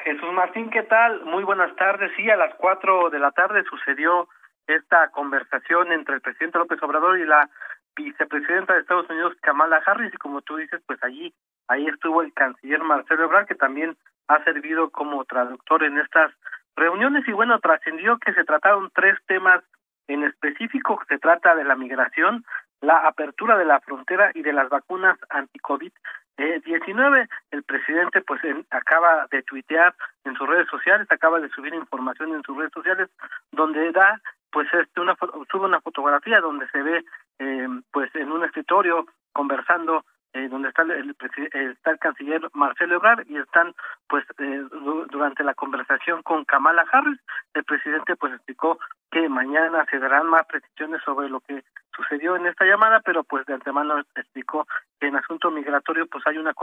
S10: Jesús Martín, ¿qué tal? Muy buenas tardes. Sí, a las cuatro de la tarde sucedió esta conversación entre el presidente López Obrador y la vicepresidenta de Estados Unidos, Kamala Harris, y como tú dices, pues allí Ahí estuvo el canciller Marcelo Ebrard, que también ha servido como traductor en estas reuniones y bueno, trascendió que se trataron tres temas en específico. Se trata de la migración, la apertura de la frontera y de las vacunas anti-COVID-19. El presidente pues acaba de tuitear en sus redes sociales, acaba de subir información en sus redes sociales donde da pues este una sube una fotografía donde se ve eh, pues en un escritorio conversando eh, donde está el, está el canciller Marcelo Ebrard y están pues eh, durante la conversación con Kamala Harris el presidente pues explicó que mañana se darán más precisiones sobre lo que sucedió en esta llamada pero pues de antemano explicó que en asunto migratorio pues hay una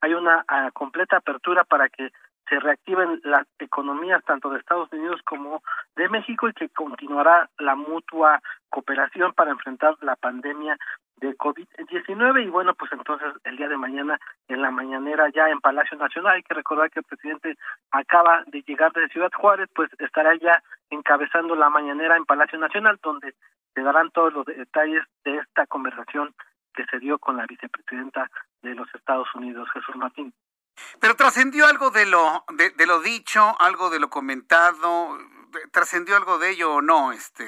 S10: hay una ah, completa apertura para que se reactiven las economías tanto de Estados Unidos como de México y que continuará la mutua cooperación para enfrentar la pandemia de COVID-19 y bueno, pues entonces el día de mañana en la mañanera ya en Palacio Nacional, hay que recordar que el presidente acaba de llegar de Ciudad Juárez, pues estará ya encabezando la mañanera en Palacio Nacional donde se darán todos los detalles de esta conversación que se dio con la vicepresidenta de los Estados Unidos, Jesús Martín.
S1: Pero trascendió algo de lo de, de, lo dicho, algo de lo comentado, trascendió algo de ello o no, este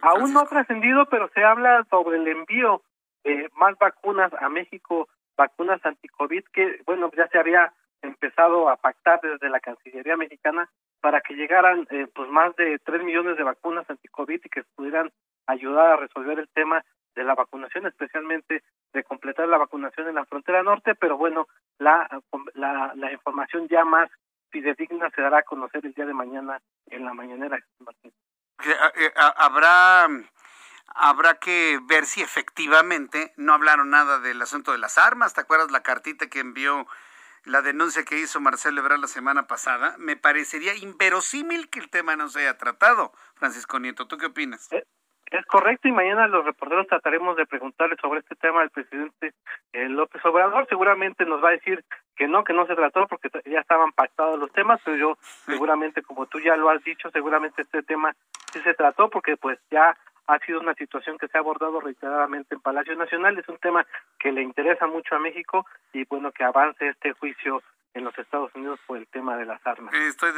S10: Aún no ha trascendido, pero se habla sobre el envío de más vacunas a México, vacunas anti-COVID, que, bueno, ya se había empezado a pactar desde la Cancillería mexicana para que llegaran eh, pues más de tres millones de vacunas anti-COVID y que pudieran ayudar a resolver el tema de la vacunación, especialmente de completar la vacunación en la frontera norte, pero bueno, la, la, la información ya más fidedigna se dará a conocer el día de mañana en la mañanera, Martín.
S1: Eh, eh, habrá habrá que ver si efectivamente no hablaron nada del asunto de las armas. ¿Te acuerdas la cartita que envió la denuncia que hizo Marcelo Ebrard la semana pasada? Me parecería inverosímil que el tema no se haya tratado, Francisco Nieto. ¿Tú qué opinas?
S10: Es correcto y mañana los reporteros trataremos de preguntarle sobre este tema al presidente eh, López Obrador. Seguramente nos va a decir que no, que no se trató porque ya estaban pactados los temas, pero yo seguramente, como tú ya lo has dicho, seguramente este tema sí se trató porque pues ya ha sido una situación que se ha abordado reiteradamente en Palacio Nacional. Es un tema que le interesa mucho a México y bueno, que avance este juicio en los Estados Unidos por el tema de las armas.
S1: Estoy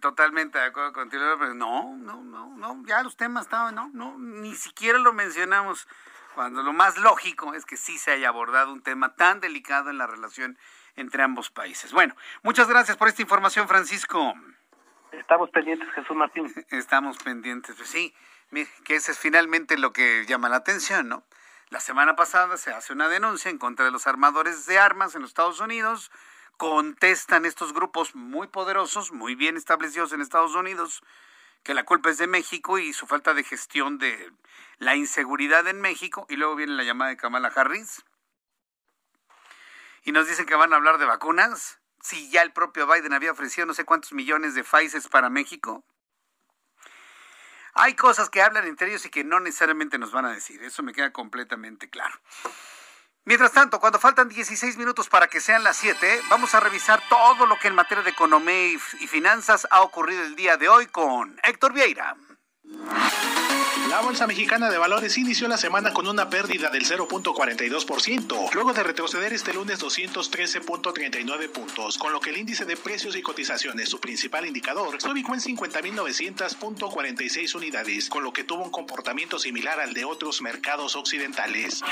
S1: totalmente de acuerdo contigo, pero no, no, no, no, ya los temas estaban, no, no, ni siquiera lo mencionamos, cuando lo más lógico es que sí se haya abordado un tema tan delicado en la relación entre ambos países. Bueno, muchas gracias por esta información, Francisco.
S10: Estamos pendientes, Jesús Martín.
S1: Estamos pendientes, pues sí, que ese es finalmente lo que llama la atención, ¿no? La semana pasada se hace una denuncia en contra de los armadores de armas en los Estados Unidos, contestan estos grupos muy poderosos, muy bien establecidos en Estados Unidos, que la culpa es de México y su falta de gestión de la inseguridad en México, y luego viene la llamada de Kamala Harris. Y nos dicen que van a hablar de vacunas, si ya el propio Biden había ofrecido no sé cuántos millones de Pfizer para México. Hay cosas que hablan entre ellos y que no necesariamente nos van a decir, eso me queda completamente claro. Mientras tanto, cuando faltan 16 minutos para que sean las 7, vamos a revisar todo lo que en materia de economía y, finanzas ha ocurrido el día de hoy con Héctor Vieira.
S11: La Bolsa Mexicana de Valores inició la semana con una pérdida del 0.42%, luego de retroceder este lunes 213.39 puntos, con lo que el índice de precios y cotizaciones, su principal indicador, se ubicó en 50.900.46 unidades, con lo que tuvo un comportamiento similar al de otros mercados occidentales.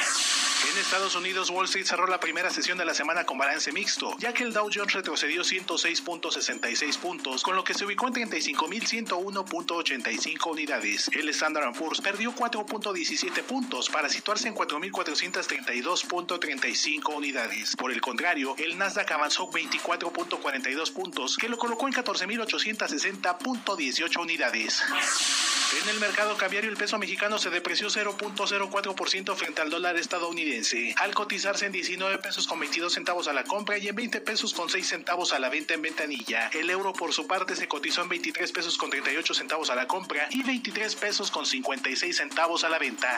S11: En Estados Unidos, Wall Street cerró la primera sesión de la semana con balance mixto, ya que el Dow Jones retrocedió 106.66 puntos, con lo que se ubicó en 35.101.85 unidades. El Standard Poor's perdió 4.17 puntos para situarse en 4.432.35 unidades. Por el contrario, el Nasdaq avanzó 24.42 puntos, que lo colocó en 14.860.18 unidades. En el mercado cambiario el peso mexicano se depreció 0.04% frente al dólar estadounidense, al cotizarse en 19 pesos con 22 centavos a la compra y en 20 pesos con 6 centavos a la venta en ventanilla. El euro por su parte se cotizó en 23 pesos con 38 centavos a la compra y 23 pesos con 56 centavos a la venta.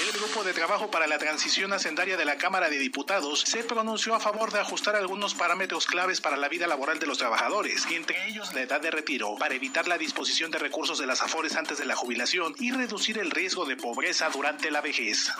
S11: El grupo de trabajo para la transición hacendaria de la Cámara de Diputados se pronunció a favor de ajustar algunos parámetros claves para la vida laboral de los trabajadores, entre ellos la edad de retiro, para evitar la disposición de recursos de las afores antes de la jubilación y reducir el riesgo de pobreza durante la vejez.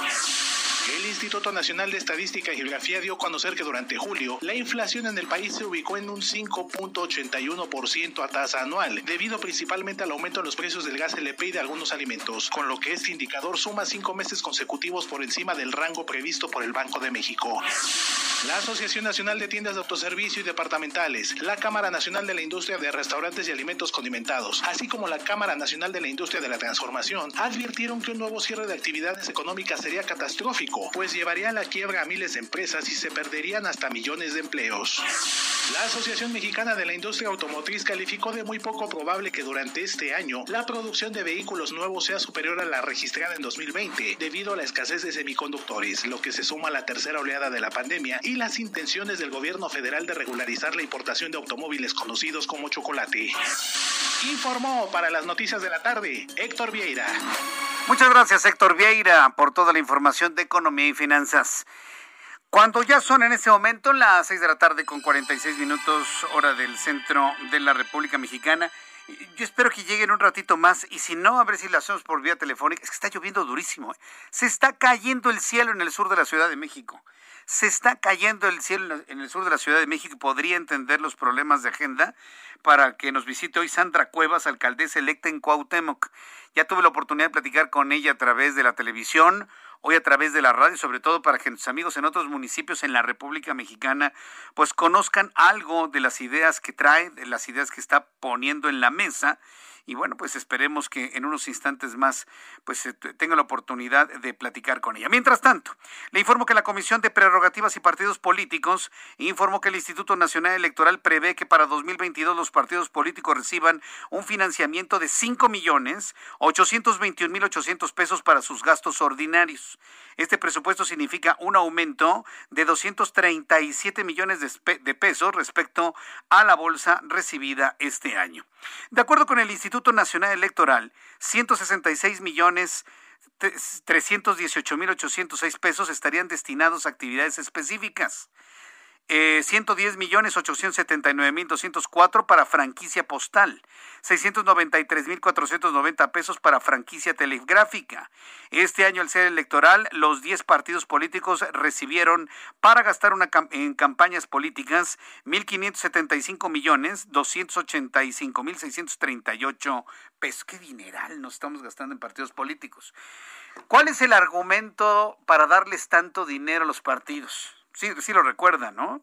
S11: El Instituto Nacional de Estadística y Geografía dio a conocer que durante julio la inflación en el país se ubicó en un 5.81% a tasa anual, debido principalmente al aumento en los precios del gas LP y de algunos alimentos, con lo que este indicador suma cinco meses consecutivos por encima del rango previsto por el Banco de México. La Asociación Nacional de Tiendas de Autoservicio y Departamentales, la Cámara Nacional de la Industria de Restaurantes y Alimentos Condimentados, así como la Cámara Nacional de la Industria de la Transformación, advirtieron que un nuevo cierre de actividades económicas sería catastrófico pues llevaría a la quiebra a miles de empresas y se perderían hasta millones de empleos. La Asociación Mexicana de la Industria Automotriz calificó de muy poco probable que durante este año la producción de vehículos nuevos sea superior a la registrada en 2020 debido a la escasez de semiconductores, lo que se suma a la tercera oleada de la pandemia y las intenciones del gobierno federal de regularizar la importación de automóviles conocidos como chocolate. Informó para las noticias de la tarde Héctor Vieira.
S1: Muchas gracias Héctor Vieira por toda la información de economía y finanzas. Cuando ya son en este momento las 6 de la tarde con 46 minutos hora del centro de la República Mexicana, yo espero que lleguen un ratito más y si no, a ver si lo hacemos por vía telefónica. Es que está lloviendo durísimo. ¿eh? Se está cayendo el cielo en el sur de la Ciudad de México. Se está cayendo el cielo en el sur de la Ciudad de México podría entender los problemas de agenda para que nos visite hoy Sandra Cuevas, alcaldesa electa en Cuauhtémoc. Ya tuve la oportunidad de platicar con ella a través de la televisión, hoy a través de la radio, sobre todo para que nuestros amigos en otros municipios en la República Mexicana pues conozcan algo de las ideas que trae, de las ideas que está poniendo en la mesa y bueno, pues esperemos que en unos instantes más pues tenga la oportunidad de platicar con ella. Mientras tanto, le informo que la Comisión de Prerrogativas y Partidos Políticos informó que el Instituto Nacional Electoral prevé que para 2022 los partidos políticos reciban un financiamiento de 5 millones 821 mil 800 pesos para sus gastos ordinarios. Este presupuesto significa un aumento de 237 millones de pesos respecto a la bolsa recibida este año. De acuerdo con el Instituto Instituto Nacional Electoral, 166 millones 318.806 pesos estarían destinados a actividades específicas eh, 110 millones 879 mil 204 para franquicia postal, 693 mil 490 pesos para franquicia telegráfica. Este año, al ser electoral, los 10 partidos políticos recibieron para gastar una en campañas políticas 1.575 millones 285 mil 638 pesos. ¿Qué dineral nos estamos gastando en partidos políticos? ¿Cuál es el argumento para darles tanto dinero a los partidos? Sí, sí lo recuerdan, ¿no?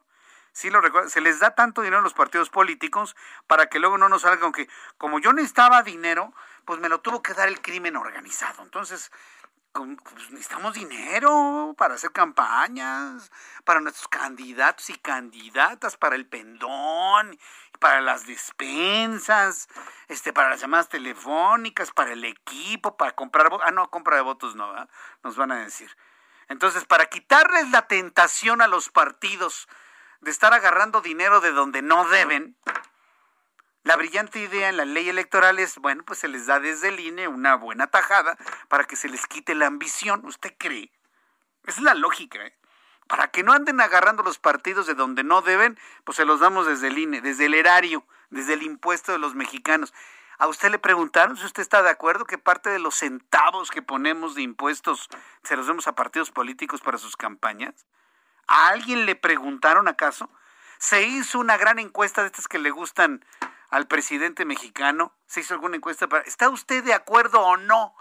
S1: Sí lo recuerdan. Se les da tanto dinero a los partidos políticos para que luego no nos salga, aunque como yo necesitaba dinero, pues me lo tuvo que dar el crimen organizado. Entonces, pues necesitamos dinero para hacer campañas, para nuestros candidatos y candidatas, para el pendón, para las despensas, este, para las llamadas telefónicas, para el equipo, para comprar Ah, no, compra de votos no, nos van a decir. Entonces, para quitarles la tentación a los partidos de estar agarrando dinero de donde no deben, la brillante idea en la ley electoral es, bueno, pues se les da desde el INE una buena tajada para que se les quite la ambición. ¿Usted cree? Esa es la lógica. ¿eh? Para que no anden agarrando los partidos de donde no deben, pues se los damos desde el INE, desde el erario, desde el impuesto de los mexicanos. ¿A usted le preguntaron si usted está de acuerdo que parte de los centavos que ponemos de impuestos se los demos a partidos políticos para sus campañas? ¿A alguien le preguntaron acaso? ¿Se hizo una gran encuesta de estas que le gustan al presidente mexicano? ¿Se hizo alguna encuesta para... ¿Está usted de acuerdo o no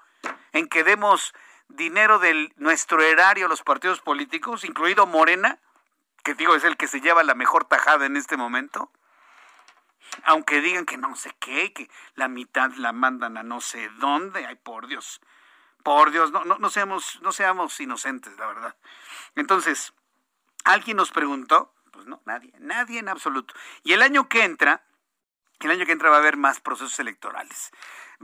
S1: en que demos dinero de nuestro erario a los partidos políticos, incluido Morena, que digo es el que se lleva la mejor tajada en este momento? Aunque digan que no sé qué, que la mitad la mandan a no sé dónde, ay por Dios, por Dios, no, no, no seamos, no seamos inocentes, la verdad. Entonces, ¿alguien nos preguntó? Pues no, nadie, nadie en absoluto. Y el año que entra, el año que entra va a haber más procesos electorales.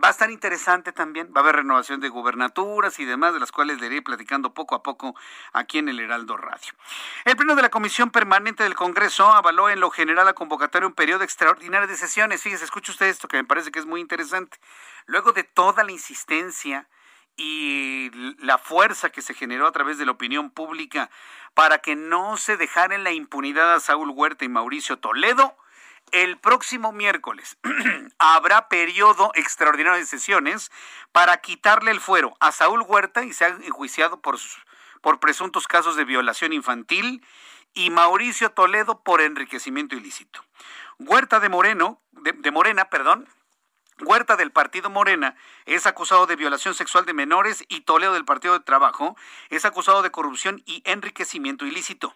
S1: Va a estar interesante también, va a haber renovación de gubernaturas y demás, de las cuales le iré platicando poco a poco aquí en el Heraldo Radio. El Pleno de la Comisión Permanente del Congreso avaló en lo general la convocatoria un periodo extraordinario de sesiones. Fíjese, escuche usted esto que me parece que es muy interesante. Luego de toda la insistencia y la fuerza que se generó a través de la opinión pública para que no se dejara en la impunidad a Saúl Huerta y Mauricio Toledo, el próximo miércoles habrá periodo extraordinario de sesiones para quitarle el fuero a Saúl Huerta y se ha enjuiciado por, por presuntos casos de violación infantil y Mauricio Toledo por enriquecimiento ilícito. Huerta de Moreno, de Morena, perdón, Huerta del Partido Morena es acusado de violación sexual de menores y Toledo del Partido de Trabajo es acusado de corrupción y enriquecimiento ilícito.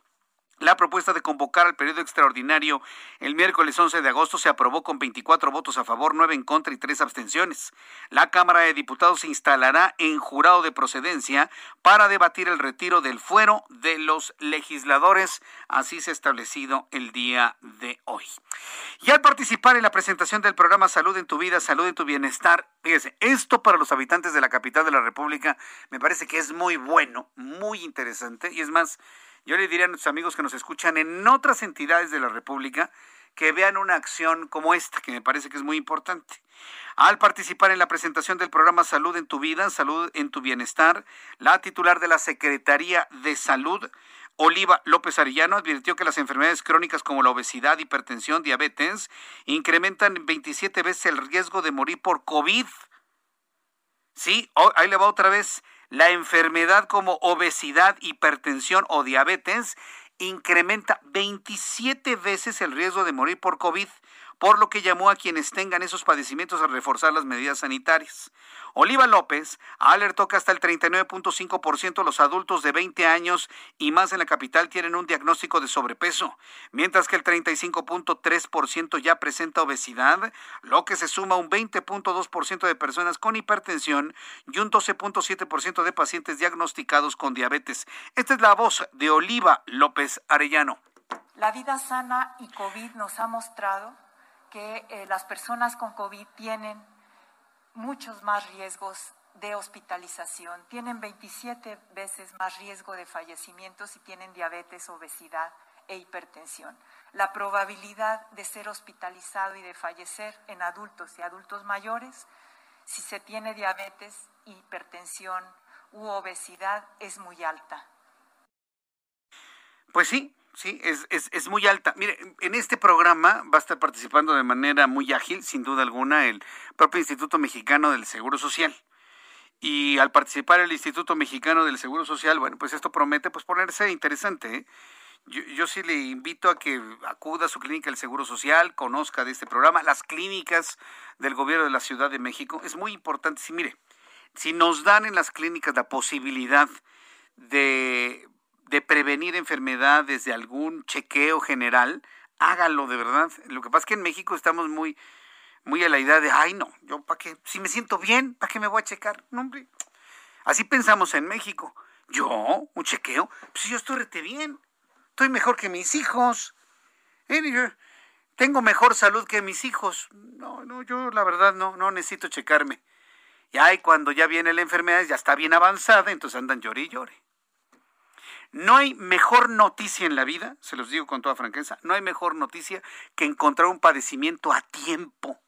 S1: La propuesta de convocar al periodo extraordinario el miércoles 11 de agosto se aprobó con 24 votos a favor, 9 en contra y 3 abstenciones. La Cámara de Diputados se instalará en jurado de procedencia para debatir el retiro del fuero de los legisladores. Así se ha establecido el día de hoy. Y al participar en la presentación del programa Salud en tu vida, Salud en tu bienestar, fíjese, esto para los habitantes de la capital de la República me parece que es muy bueno, muy interesante y es más, yo le diría a nuestros amigos que nos escuchan en otras entidades de la República que vean una acción como esta, que me parece que es muy importante. Al participar en la presentación del programa Salud en tu vida, Salud en tu bienestar, la titular de la Secretaría de Salud, Oliva López Arellano, advirtió que las enfermedades crónicas como la obesidad, hipertensión, diabetes, incrementan 27 veces el riesgo de morir por COVID. Sí, ahí le va otra vez. La enfermedad como obesidad, hipertensión o diabetes incrementa 27 veces el riesgo de morir por COVID por lo que llamó a quienes tengan esos padecimientos a reforzar las medidas sanitarias. Oliva López alertó que hasta el 39.5% de los adultos de 20 años y más en la capital tienen un diagnóstico de sobrepeso, mientras que el 35.3% ya presenta obesidad, lo que se suma a un 20.2% de personas con hipertensión y un 12.7% de pacientes diagnosticados con diabetes. Esta es la voz de Oliva López Arellano.
S12: La vida sana y COVID nos ha mostrado que eh, las personas con COVID tienen muchos más riesgos de hospitalización, tienen 27 veces más riesgo de fallecimiento si tienen diabetes, obesidad, e hipertensión. La probabilidad de ser hospitalizado y de fallecer en adultos y adultos mayores, si se tiene diabetes, hipertensión u obesidad, es muy alta.
S1: Pues sí, sí, es, es, muy alta. Mire, en este programa va a estar participando de manera muy ágil, sin duda alguna, el propio Instituto Mexicano del Seguro Social. Y al participar el Instituto Mexicano del Seguro Social, bueno, pues esto promete pues ponerse interesante. ¿eh? Yo, yo, sí le invito a que acuda a su clínica del Seguro Social, conozca de este programa, las clínicas del gobierno de la Ciudad de México. Es muy importante, si mire, si nos dan en las clínicas la posibilidad de de prevenir enfermedades, de algún chequeo general, hágalo de verdad. Lo que pasa es que en México estamos muy, muy a la idea de, ay no, yo para qué, si me siento bien, ¿para qué me voy a checar? No, hombre. Así pensamos en México. Yo, un chequeo, pues yo estoy rete bien, estoy mejor que mis hijos. Tengo mejor salud que mis hijos. No, no, yo la verdad no, no necesito checarme. Y ay, cuando ya viene la enfermedad, ya está bien avanzada, entonces andan llore y llore. No hay mejor noticia en la vida, se los digo con toda franqueza, no hay mejor noticia que encontrar un padecimiento a tiempo.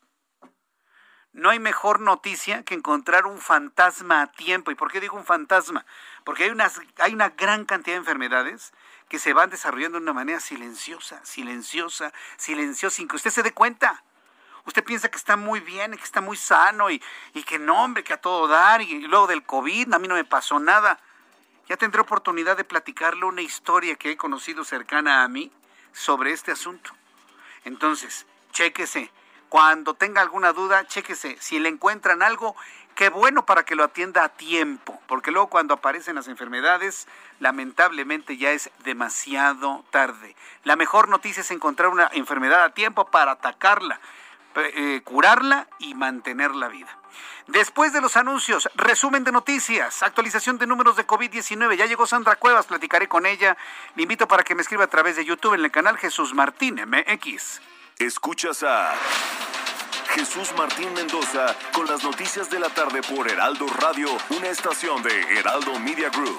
S1: No hay mejor noticia que encontrar un fantasma a tiempo. ¿Y por qué digo un fantasma? Porque hay, unas, hay una gran cantidad de enfermedades que se van desarrollando de una manera silenciosa, silenciosa, silenciosa, sin que usted se dé cuenta. Usted piensa que está muy bien, que está muy sano y, y que no, hombre, que a todo dar. Y luego del COVID, a mí no me pasó nada. Ya tendré oportunidad de platicarle una historia que he conocido cercana a mí sobre este asunto. Entonces, chéquese. Cuando tenga alguna duda, chéquese. Si le encuentran algo, qué bueno para que lo atienda a tiempo, porque luego cuando aparecen las enfermedades, lamentablemente ya es demasiado tarde. La mejor noticia es encontrar una enfermedad a tiempo para atacarla, eh, curarla y mantener la vida. Después de los anuncios, resumen de noticias, actualización de números de COVID-19. Ya llegó Sandra Cuevas, platicaré con ella. Le invito para que me escriba a través de YouTube en el canal Jesús Martín MX.
S13: Escuchas a Jesús Martín Mendoza con las noticias de la tarde por Heraldo Radio, una estación de Heraldo Media Group.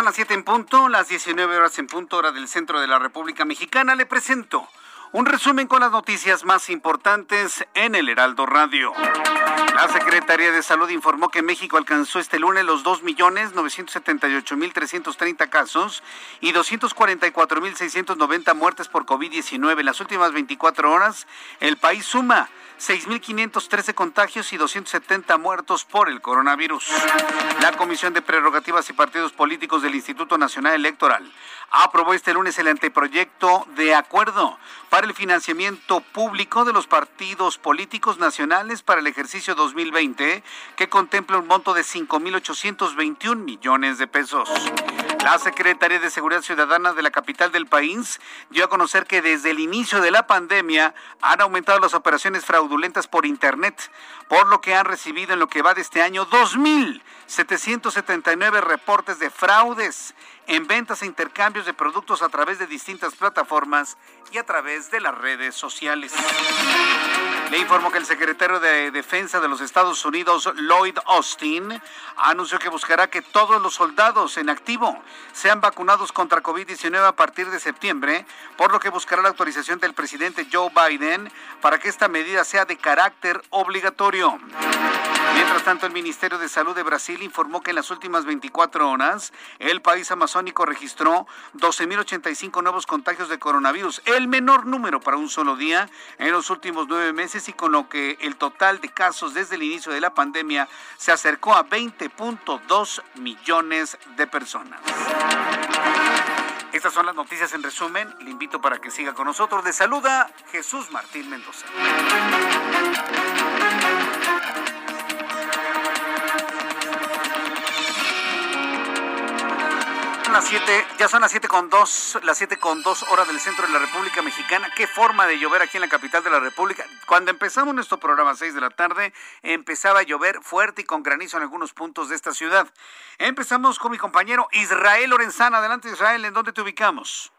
S1: Son las 7 en punto, las 19 horas en punto, hora del centro de la República Mexicana. Le presento un resumen con las noticias más importantes en el Heraldo Radio. La Secretaría de Salud informó que México alcanzó este lunes los 2.978.330 casos y 244.690 muertes por COVID-19. En las últimas 24 horas, el país suma 6.513 contagios y 270 muertos por el coronavirus. La Comisión de Prerrogativas y Partidos Políticos del Instituto Nacional Electoral aprobó este lunes el anteproyecto de acuerdo para el financiamiento público de los partidos políticos nacionales para el ejercicio 2020, que contempla un monto de 5.821 millones de pesos. La Secretaría de Seguridad Ciudadana de la capital del país dio a conocer que desde el inicio de la pandemia han aumentado las operaciones fraudulentas por Internet, por lo que han recibido en lo que va de este año 2.779 reportes de fraudes en ventas e intercambios de productos a través de distintas plataformas y a través de las redes sociales. Le informo que el secretario de Defensa de los Estados Unidos, Lloyd Austin, anunció que buscará que todos los soldados en activo sean vacunados contra COVID-19 a partir de septiembre, por lo que buscará la autorización del presidente Joe Biden para que esta medida sea de carácter obligatorio. Mientras tanto, el Ministerio de Salud de Brasil informó que en las últimas 24 horas el país amazónico registró 12.085 nuevos contagios de coronavirus, el menor número para un solo día en los últimos nueve meses y con lo que el total de casos desde el inicio de la pandemia se acercó a 20.2 millones de personas. Estas son las noticias en resumen. Le invito para que siga con nosotros. Le saluda Jesús Martín Mendoza. Las 7, ya son las 7 con 2, las 7 con 2 horas del centro de la República Mexicana. Qué forma de llover aquí en la capital de la República. Cuando empezamos nuestro programa a 6 de la tarde, empezaba a llover fuerte y con granizo en algunos puntos de esta ciudad. Empezamos con mi compañero Israel Lorenzana. Adelante Israel, ¿en dónde te ubicamos?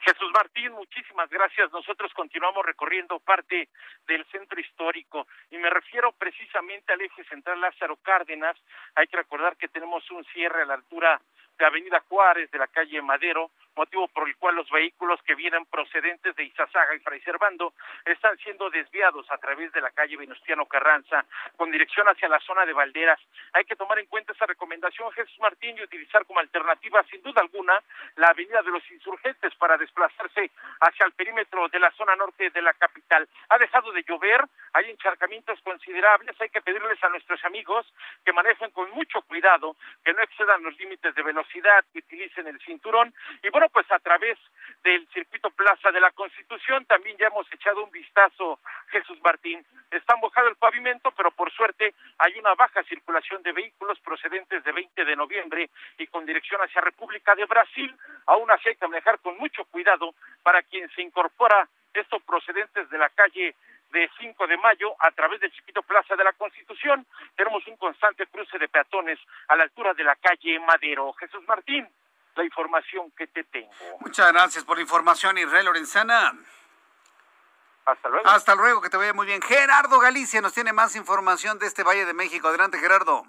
S5: Jesús Martín, muchísimas gracias. Nosotros continuamos recorriendo parte del centro histórico y me refiero precisamente al eje central Lázaro Cárdenas. Hay que recordar que tenemos un cierre a la altura de Avenida Juárez, de la calle Madero, motivo por el cual los vehículos que vienen procedentes de Izazaga y Fray Servando están siendo desviados a través de la calle Venustiano Carranza con dirección hacia la zona de Valderas. Hay que tomar en cuenta esa recomendación, Jesús Martín, y utilizar como alternativa, sin duda alguna, la avenida de los insurgentes para desplazarse hacia el perímetro de la zona norte de la capital. Ha dejado de llover, hay encharcamientos considerables, hay que pedirles a nuestros amigos que manejen con mucho cuidado, que no excedan los límites de velocidad que utilicen el cinturón. Y bueno, pues a través del circuito Plaza de la Constitución también ya hemos echado un vistazo, Jesús Martín. Está mojado el pavimento, pero por suerte hay una baja circulación de vehículos procedentes de 20 de noviembre y con dirección hacia República de Brasil. Aún así hay que manejar con mucho cuidado para quien se incorpora estos procedentes de la calle de 5 de mayo a través del Chiquito Plaza de la Constitución. Tenemos un constante cruce de peatones a la altura de la calle Madero. Jesús Martín, la información que te tengo.
S1: Muchas gracias por la información, Israel Lorenzana.
S5: Hasta luego.
S1: Hasta luego, que te vaya muy bien. Gerardo Galicia nos tiene más información de este Valle de México. Adelante, Gerardo.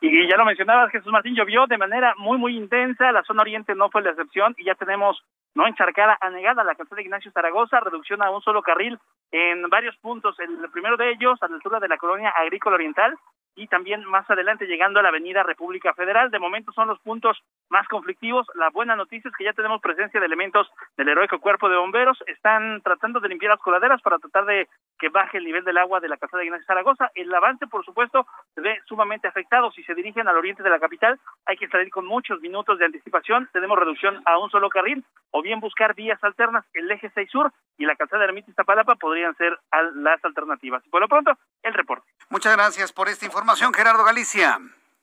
S6: Y ya lo mencionabas, Jesús Martín, llovió de manera muy, muy intensa. La zona oriente no fue la excepción y ya tenemos no encharcada, anegada la calzada de Ignacio Zaragoza, reducción a un solo carril en varios puntos. El primero de ellos, a la altura de la colonia agrícola oriental, y también más adelante llegando a la avenida República Federal. De momento son los puntos más conflictivos. La buena noticia es que ya tenemos presencia de elementos del heroico cuerpo de bomberos. Están tratando de limpiar las coladeras para tratar de que baje el nivel del agua de la calzada de Ignacio Zaragoza. El avance, por supuesto, se ve sumamente afectado. Si se dirigen al oriente de la capital, hay que salir con muchos minutos de anticipación. Tenemos reducción a un solo carril o bien buscar vías alternas. El eje 6 sur y la calzada de Ermita Iztapalapa podrían ser las alternativas. Por lo pronto, el reporte.
S1: Muchas gracias por esta información, Gerardo Galicia.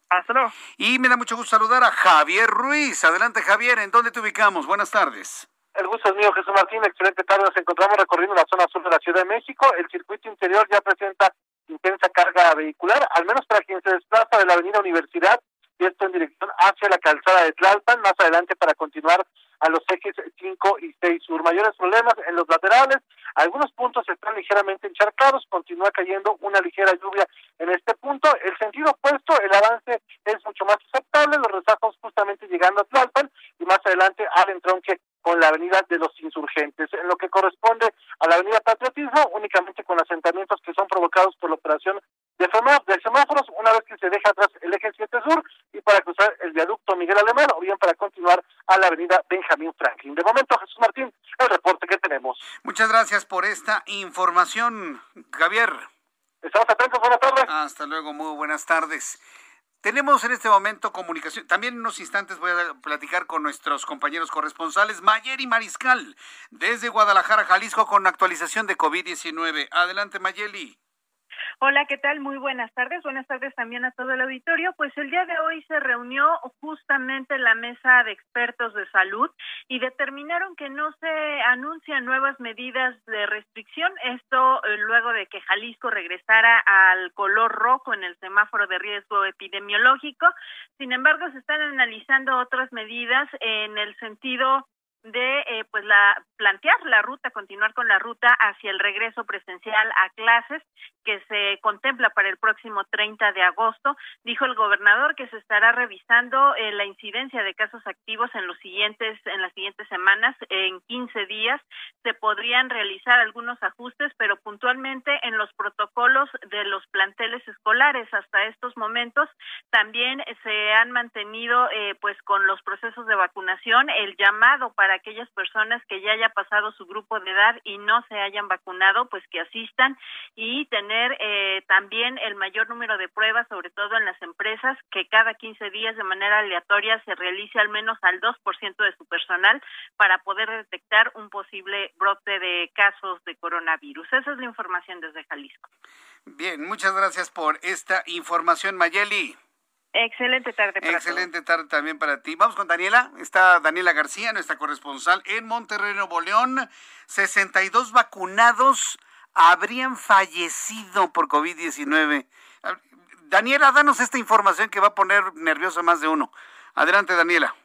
S6: Hasta luego.
S1: Y me da mucho gusto saludar a Javier Ruiz. Adelante, Javier, ¿en dónde te ubicamos? Buenas tardes.
S8: El gusto es mío, Jesús Martín. Excelente tarde. Nos encontramos recorriendo la zona sur de la Ciudad de México. El circuito interior ya presenta intensa carga vehicular, al menos para quien se desplaza de la Avenida Universidad y en dirección hacia la calzada de Tlalpan, más adelante para continuar a los ejes 5 y 6 sur. Mayores problemas en los laterales, algunos puntos están ligeramente encharcados, continúa cayendo una ligera lluvia en este punto. El sentido opuesto, el avance es mucho más aceptable, los rezagos justamente llegando a Tlalpan y más adelante al entronque con la avenida de los insurgentes. En lo que corresponde a la avenida Patriotismo, únicamente con asentamientos que son provocados por la operación de, de semáforos, una vez que se deja atrás el eje 7 sur y para cruzar el viaducto Miguel Alemán o bien para continuar a la avenida Benjamín Franklin. De momento, Jesús Martín, el reporte que tenemos.
S1: Muchas gracias por esta información, Javier.
S8: Estamos atentos, buenas tardes.
S1: Hasta luego, muy buenas tardes. Tenemos en este momento comunicación. También en unos instantes voy a platicar con nuestros compañeros corresponsales, Mayeri Mariscal, desde Guadalajara, Jalisco, con actualización de COVID-19. Adelante, Mayeli.
S14: Hola, ¿qué tal? Muy buenas tardes. Buenas tardes también a todo el auditorio. Pues el día de hoy se reunió justamente la mesa de expertos de salud y determinaron que no se anuncian nuevas medidas de restricción. Esto eh, luego de que Jalisco regresara al color rojo en el semáforo de riesgo epidemiológico. Sin embargo, se están analizando otras medidas en el sentido de eh, pues la plantear la ruta, continuar con la ruta hacia el regreso presencial a clases que se contempla para el próximo 30 de agosto. Dijo el gobernador que se estará revisando eh, la incidencia de casos activos en los siguientes en las siguientes semanas, en 15 días se podrían realizar algunos ajustes, pero puntualmente en los protocolos de los planteles escolares hasta estos momentos también se han mantenido eh, pues con los procesos de vacunación el llamado para aquellas personas que ya haya pasado su grupo de edad y no se hayan vacunado, pues que asistan y tener eh, también el mayor número de pruebas, sobre todo en las empresas, que cada 15 días de manera aleatoria se realice al menos al 2% de su personal para poder detectar un posible brote de casos de coronavirus. Esa es la información desde Jalisco.
S1: Bien, muchas gracias por esta información, Mayeli.
S14: Excelente tarde
S1: para Excelente tarde también para ti. Vamos con Daniela. Está Daniela García, nuestra corresponsal en Monterrey, Nuevo León. 62 vacunados habrían fallecido por COVID-19. Daniela, danos esta información que va a poner nervioso a más de uno. Adelante, Daniela.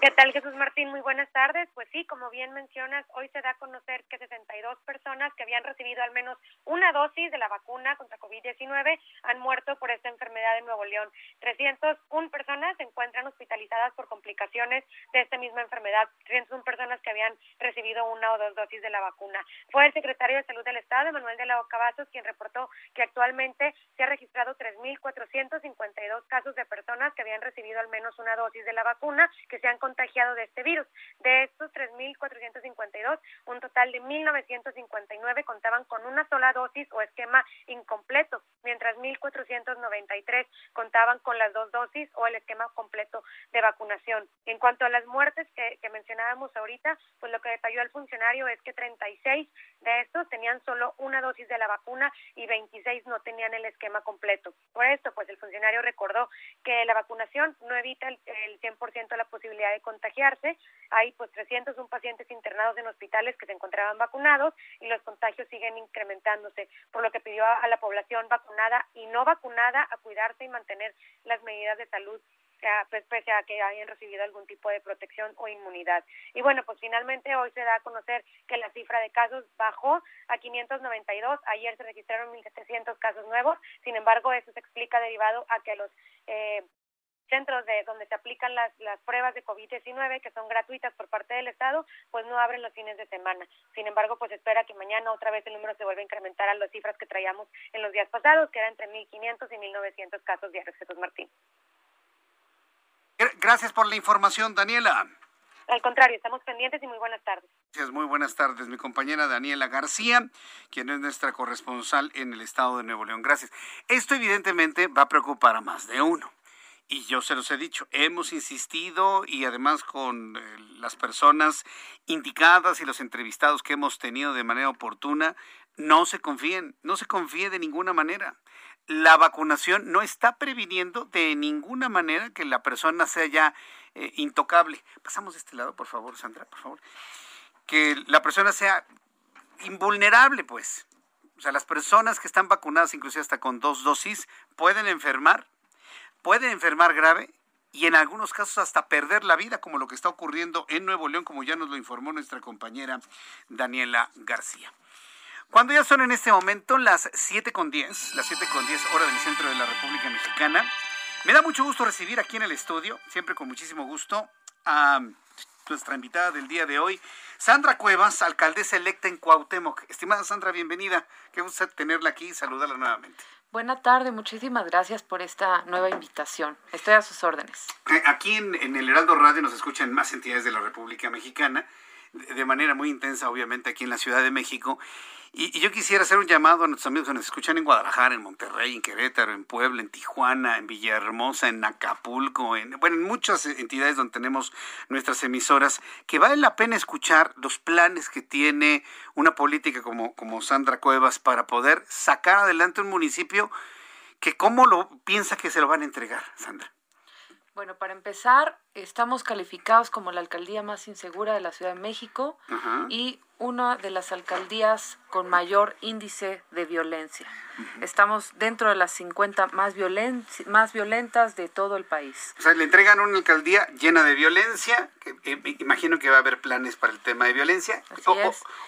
S15: ¿Qué tal, Jesús Martín? Muy buenas tardes. Pues sí, como bien mencionas, hoy se da a conocer que 62 personas que habían recibido al menos una dosis de la vacuna contra COVID-19 han muerto por esta enfermedad en Nuevo León. 301 personas se encuentran hospitalizadas por complicaciones de esta misma enfermedad. 301 personas que habían recibido una o dos dosis de la vacuna. Fue el secretario de Salud del Estado, Manuel de la Ocavazos, quien reportó que actualmente se ha registrado 3.452 casos de personas que habían recibido al menos una dosis de la vacuna, que se han contagiado de este virus. De estos 3.452, un total de 1.959 contaban con una sola dosis o esquema incompleto, mientras 1.493 contaban con las dos dosis o el esquema completo de vacunación. En cuanto a las muertes que, mencionábamos ahorita, pues lo que detalló el funcionario es que 36 de estos tenían solo una dosis de la vacuna y 26 no tenían el esquema completo. Por esto, pues el funcionario recordó que la vacunación no evita el, el 100% de la posibilidad de contagiarse. Hay pues 301 pacientes internados en hospitales que se encontraban vacunados y los contagios siguen incrementándose, por lo que pidió a la población vacunada y no vacunada a cuidarse y mantener las medidas de salud pues, pese a que hayan recibido algún tipo de protección o inmunidad. Y bueno, pues finalmente hoy se da a conocer que la cifra de casos bajó a 592, ayer se registraron 1.700 casos nuevos, sin embargo, eso se explica derivado a que los eh, centros de donde se aplican las, las pruebas de COVID-19, que son gratuitas por parte del Estado, pues no abren los fines de semana. Sin embargo, pues espera que mañana otra vez el número se vuelva a incrementar a las cifras que traíamos en los días pasados, que eran entre 1.500 y 1.900 casos diarios, Jesús Martín.
S1: Gracias por la información, Daniela.
S15: Al contrario, estamos pendientes y muy buenas tardes.
S1: Gracias, muy buenas tardes. Mi compañera Daniela García, quien es nuestra corresponsal en el estado de Nuevo León. Gracias. Esto evidentemente va a preocupar a más de uno. Y yo se los he dicho, hemos insistido y además con eh, las personas indicadas y los entrevistados que hemos tenido de manera oportuna, no se confíen, no se confíe de ninguna manera. La vacunación no está previniendo de ninguna manera que la persona sea ya eh, intocable. Pasamos de este lado, por favor, Sandra, por favor. Que la persona sea invulnerable, pues. O sea, las personas que están vacunadas, inclusive hasta con dos dosis, pueden enfermar puede enfermar grave y en algunos casos hasta perder la vida, como lo que está ocurriendo en Nuevo León, como ya nos lo informó nuestra compañera Daniela García. Cuando ya son en este momento las 7 con 10, las 7 con 10 hora del centro de la República Mexicana, me da mucho gusto recibir aquí en el estudio, siempre con muchísimo gusto, a nuestra invitada del día de hoy, Sandra Cuevas, alcaldesa electa en Cuauhtémoc. Estimada Sandra, bienvenida. Qué gusto tenerla aquí y saludarla nuevamente.
S16: Buena tarde, muchísimas gracias por esta nueva invitación. Estoy a sus órdenes.
S1: Eh, aquí en, el Heraldo Radio nos escuchan más entidades de la República Mexicana, de manera muy intensa, obviamente, aquí en la Ciudad de México. Y, yo quisiera hacer un llamado a nuestros amigos que nos escuchan en Guadalajara, en Monterrey, en Querétaro, en Puebla, en Tijuana, en Villahermosa, en Acapulco, en, bueno, en muchas entidades donde tenemos nuestras emisoras, que vale la pena escuchar los planes que tiene una política como, como Sandra Cuevas para poder sacar adelante un municipio que cómo lo piensa que se lo van a entregar, Sandra.
S16: Bueno, para empezar, estamos calificados como la alcaldía más insegura de la Ciudad de México y una de las alcaldías con mayor índice de violencia. Estamos dentro de las 50 más, más violentas de todo el país.
S1: O sea, le entregan una alcaldía llena de violencia. Eh, imagino que va a haber planes para el tema de violencia.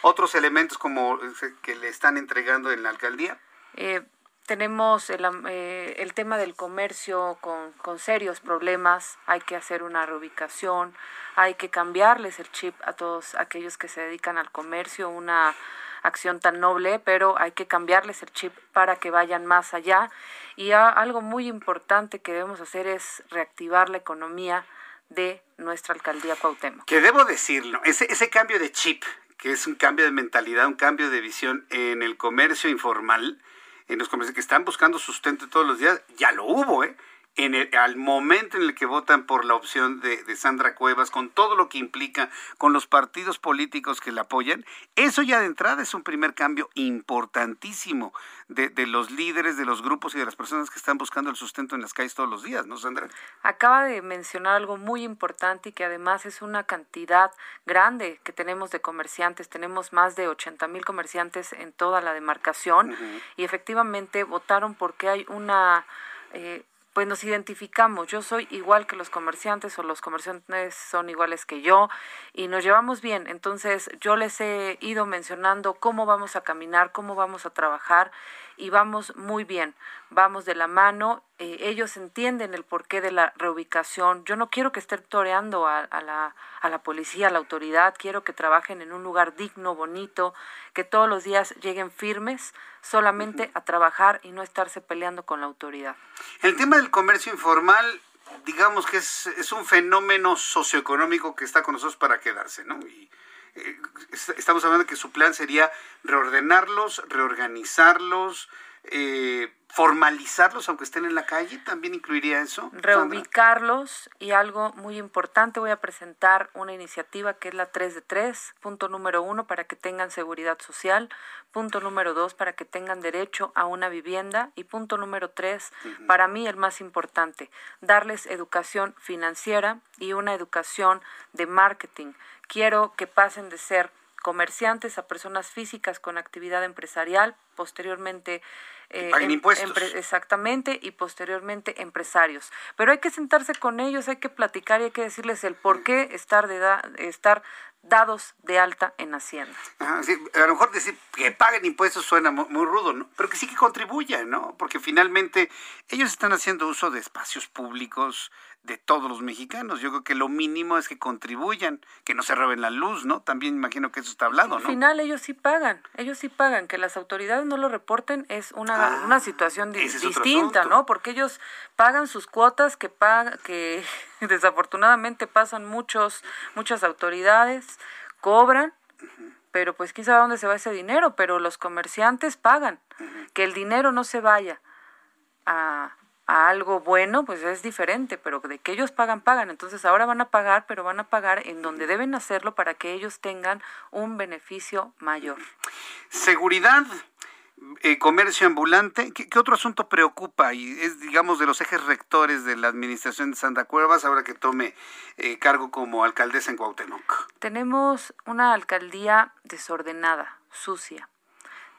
S1: otros elementos como eh, que le están entregando en la alcaldía.
S16: Eh, tenemos el, eh, el, tema del comercio con, con, serios problemas, hay que hacer una reubicación, hay que cambiarles el chip a todos aquellos que se dedican al comercio, una acción tan noble, pero hay que cambiarles el chip para que vayan más allá. Y algo muy importante que debemos hacer es reactivar la economía de nuestra alcaldía Cuauhtémoc.
S1: Que debo decirlo, ese, ese cambio de chip, que es un cambio de mentalidad, un cambio de visión en el comercio informal, en los comerciantes que están buscando sustento todos los días, ya lo hubo, ¿eh? En el, al momento en el que votan por la opción de, de, Sandra Cuevas, con todo lo que implica, con los partidos políticos que la apoyan, eso ya de entrada es un primer cambio importantísimo de, de, los líderes, de los grupos y de las personas que están buscando el sustento en las calles todos los días, ¿no, Sandra?
S16: Acaba de mencionar algo muy importante y que además es una cantidad grande que tenemos de comerciantes. Tenemos más de 80 mil comerciantes en toda la demarcación uh -huh. y efectivamente votaron porque hay una... Eh, pues nos identificamos. Yo soy igual que los comerciantes o los comerciantes son iguales que yo y nos llevamos bien. Entonces yo les he ido mencionando cómo vamos a caminar, cómo vamos a trabajar y vamos muy bien. Vamos de la mano. Eh, ellos entienden el porqué de la reubicación. Yo no quiero que estén toreando a, a, la, a la policía, a la autoridad. Quiero que trabajen en un lugar digno, bonito, que todos los días lleguen firmes solamente a trabajar y no estarse peleando con la autoridad.
S1: El tema del comercio informal, digamos que es, es un fenómeno socioeconómico que está con nosotros para quedarse, ¿no? Y, eh, estamos hablando de que su plan sería reordenarlos, reorganizarlos, eh, formalizarlos aunque estén en la calle, también incluiría eso.
S16: Reubicarlos y algo muy importante, voy a presentar una iniciativa que es la 3 de 3, punto número uno, para que tengan seguridad social, punto número dos, para que tengan derecho a una vivienda y punto número tres, uh -huh. para mí el más importante, darles educación financiera y una educación de marketing. Quiero que pasen de ser comerciantes a personas físicas con actividad empresarial, posteriormente
S1: eh, em, impuestos.
S16: exactamente, y posteriormente empresarios. Pero hay que sentarse con ellos, hay que platicar y hay que decirles el por qué estar, de da, estar dados de alta en Hacienda.
S1: Ajá, sí, a lo mejor decir que paguen impuestos suena muy, muy, rudo, ¿no? Pero que sí que contribuyan, ¿no? Porque finalmente ellos están haciendo uso de espacios públicos de todos los mexicanos. Yo creo que lo mínimo es que contribuyan, que no se roben la luz, ¿no? También imagino que eso está hablado, ¿no?
S16: Al final ellos sí pagan, ellos sí pagan. Que las autoridades no lo reporten es una, ah, una situación di distinta, ¿no? Porque ellos pagan sus cuotas que pagan, que desafortunadamente pasan muchos, muchas autoridades, cobran, uh -huh. pero pues quién sabe dónde se va ese dinero, pero los comerciantes pagan. Uh -huh. Que el dinero no se vaya a a algo bueno, pues es diferente, pero de que ellos pagan, pagan. Entonces ahora van a pagar, pero van a pagar en donde deben hacerlo para que ellos tengan un beneficio mayor.
S1: Seguridad, eh, comercio ambulante, ¿Qué, ¿Qué, otro asunto preocupa y es, digamos, de los ejes rectores de la administración de Santa Cuevas ahora que tome eh, cargo como alcaldesa en Cuauhtémoc?
S16: Tenemos una alcaldía desordenada, sucia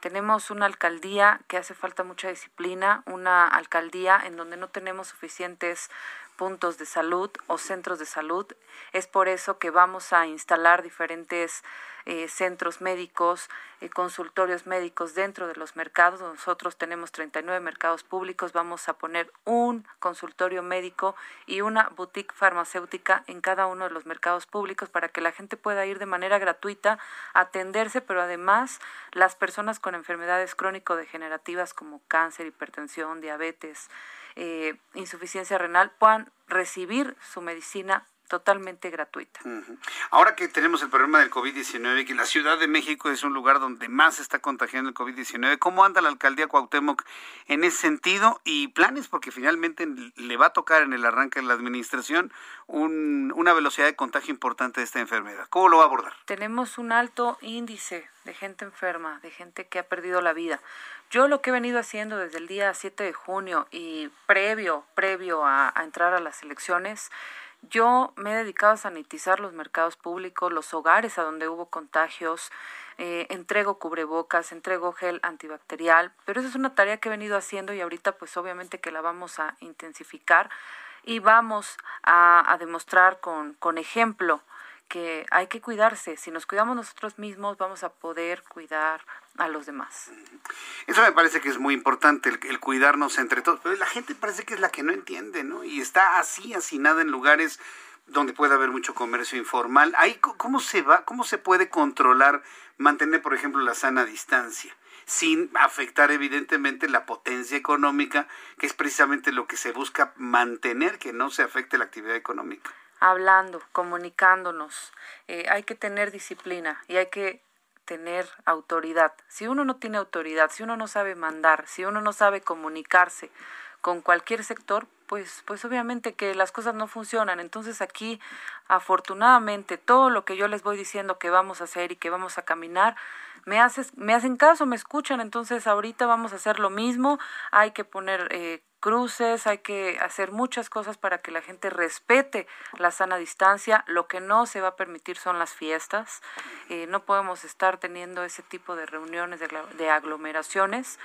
S16: tenemos una alcaldía que hace falta mucha disciplina, una alcaldía en donde no tenemos suficientes puntos de salud o centros de salud. Es por eso que vamos a instalar diferentes eh, centros médicos, eh, consultorios médicos dentro de los mercados. Nosotros tenemos 39 mercados públicos, vamos a poner un consultorio médico y una boutique farmacéutica en cada uno de los mercados públicos para que la gente pueda ir de manera gratuita a atenderse, pero además las personas con enfermedades crónico-degenerativas como cáncer, hipertensión, diabetes, eh, insuficiencia renal puedan recibir su medicina totalmente gratuita.
S1: Uh -huh. Ahora que tenemos el problema del COVID-19, que la Ciudad de México es un lugar donde más se está contagiando el COVID-19, ¿cómo anda la alcaldía Cuauhtémoc en ese sentido? Y planes, porque finalmente le va a tocar en el arranque de la administración un, una velocidad de contagio importante de esta enfermedad. ¿Cómo lo va a abordar?
S16: Tenemos un alto índice de gente enferma, de gente que ha perdido la vida. Yo lo que he venido haciendo desde el día 7 de junio y previo, previo a, a entrar a las elecciones, yo me he dedicado a sanitizar los mercados públicos, los hogares a donde hubo contagios, eh, entrego cubrebocas, entrego gel antibacterial, pero esa es una tarea que he venido haciendo y ahorita pues obviamente que la vamos a intensificar y vamos a, a demostrar con, con ejemplo que hay que cuidarse. Si nos cuidamos nosotros mismos, vamos a poder cuidar a los demás.
S1: Eso me parece que es muy importante, el, el, cuidarnos entre todos. Pero la gente parece que es la que no entiende, ¿no? Y está así, hacinada en lugares donde puede haber mucho comercio informal. Ahí, ¿cómo se va? ¿Cómo se puede controlar, mantener, por ejemplo, la sana distancia? sin afectar evidentemente la potencia económica, que es precisamente lo que se busca mantener, que no se afecte la actividad económica
S16: hablando, comunicándonos. Eh, hay que tener disciplina y hay que tener autoridad. Si uno no tiene autoridad, si uno no sabe mandar, si uno no sabe comunicarse con cualquier sector, pues, pues obviamente que las cosas no funcionan. Entonces aquí, afortunadamente, todo lo que yo les voy diciendo que vamos a hacer y que vamos a caminar, me, haces, me hacen caso, me escuchan. Entonces ahorita vamos a hacer lo mismo. Hay que poner eh, cruces, hay que hacer muchas cosas para que la gente respete la sana distancia. Lo que no se va a permitir son las fiestas. Eh, no podemos estar teniendo ese tipo de reuniones, de, aglomeraciones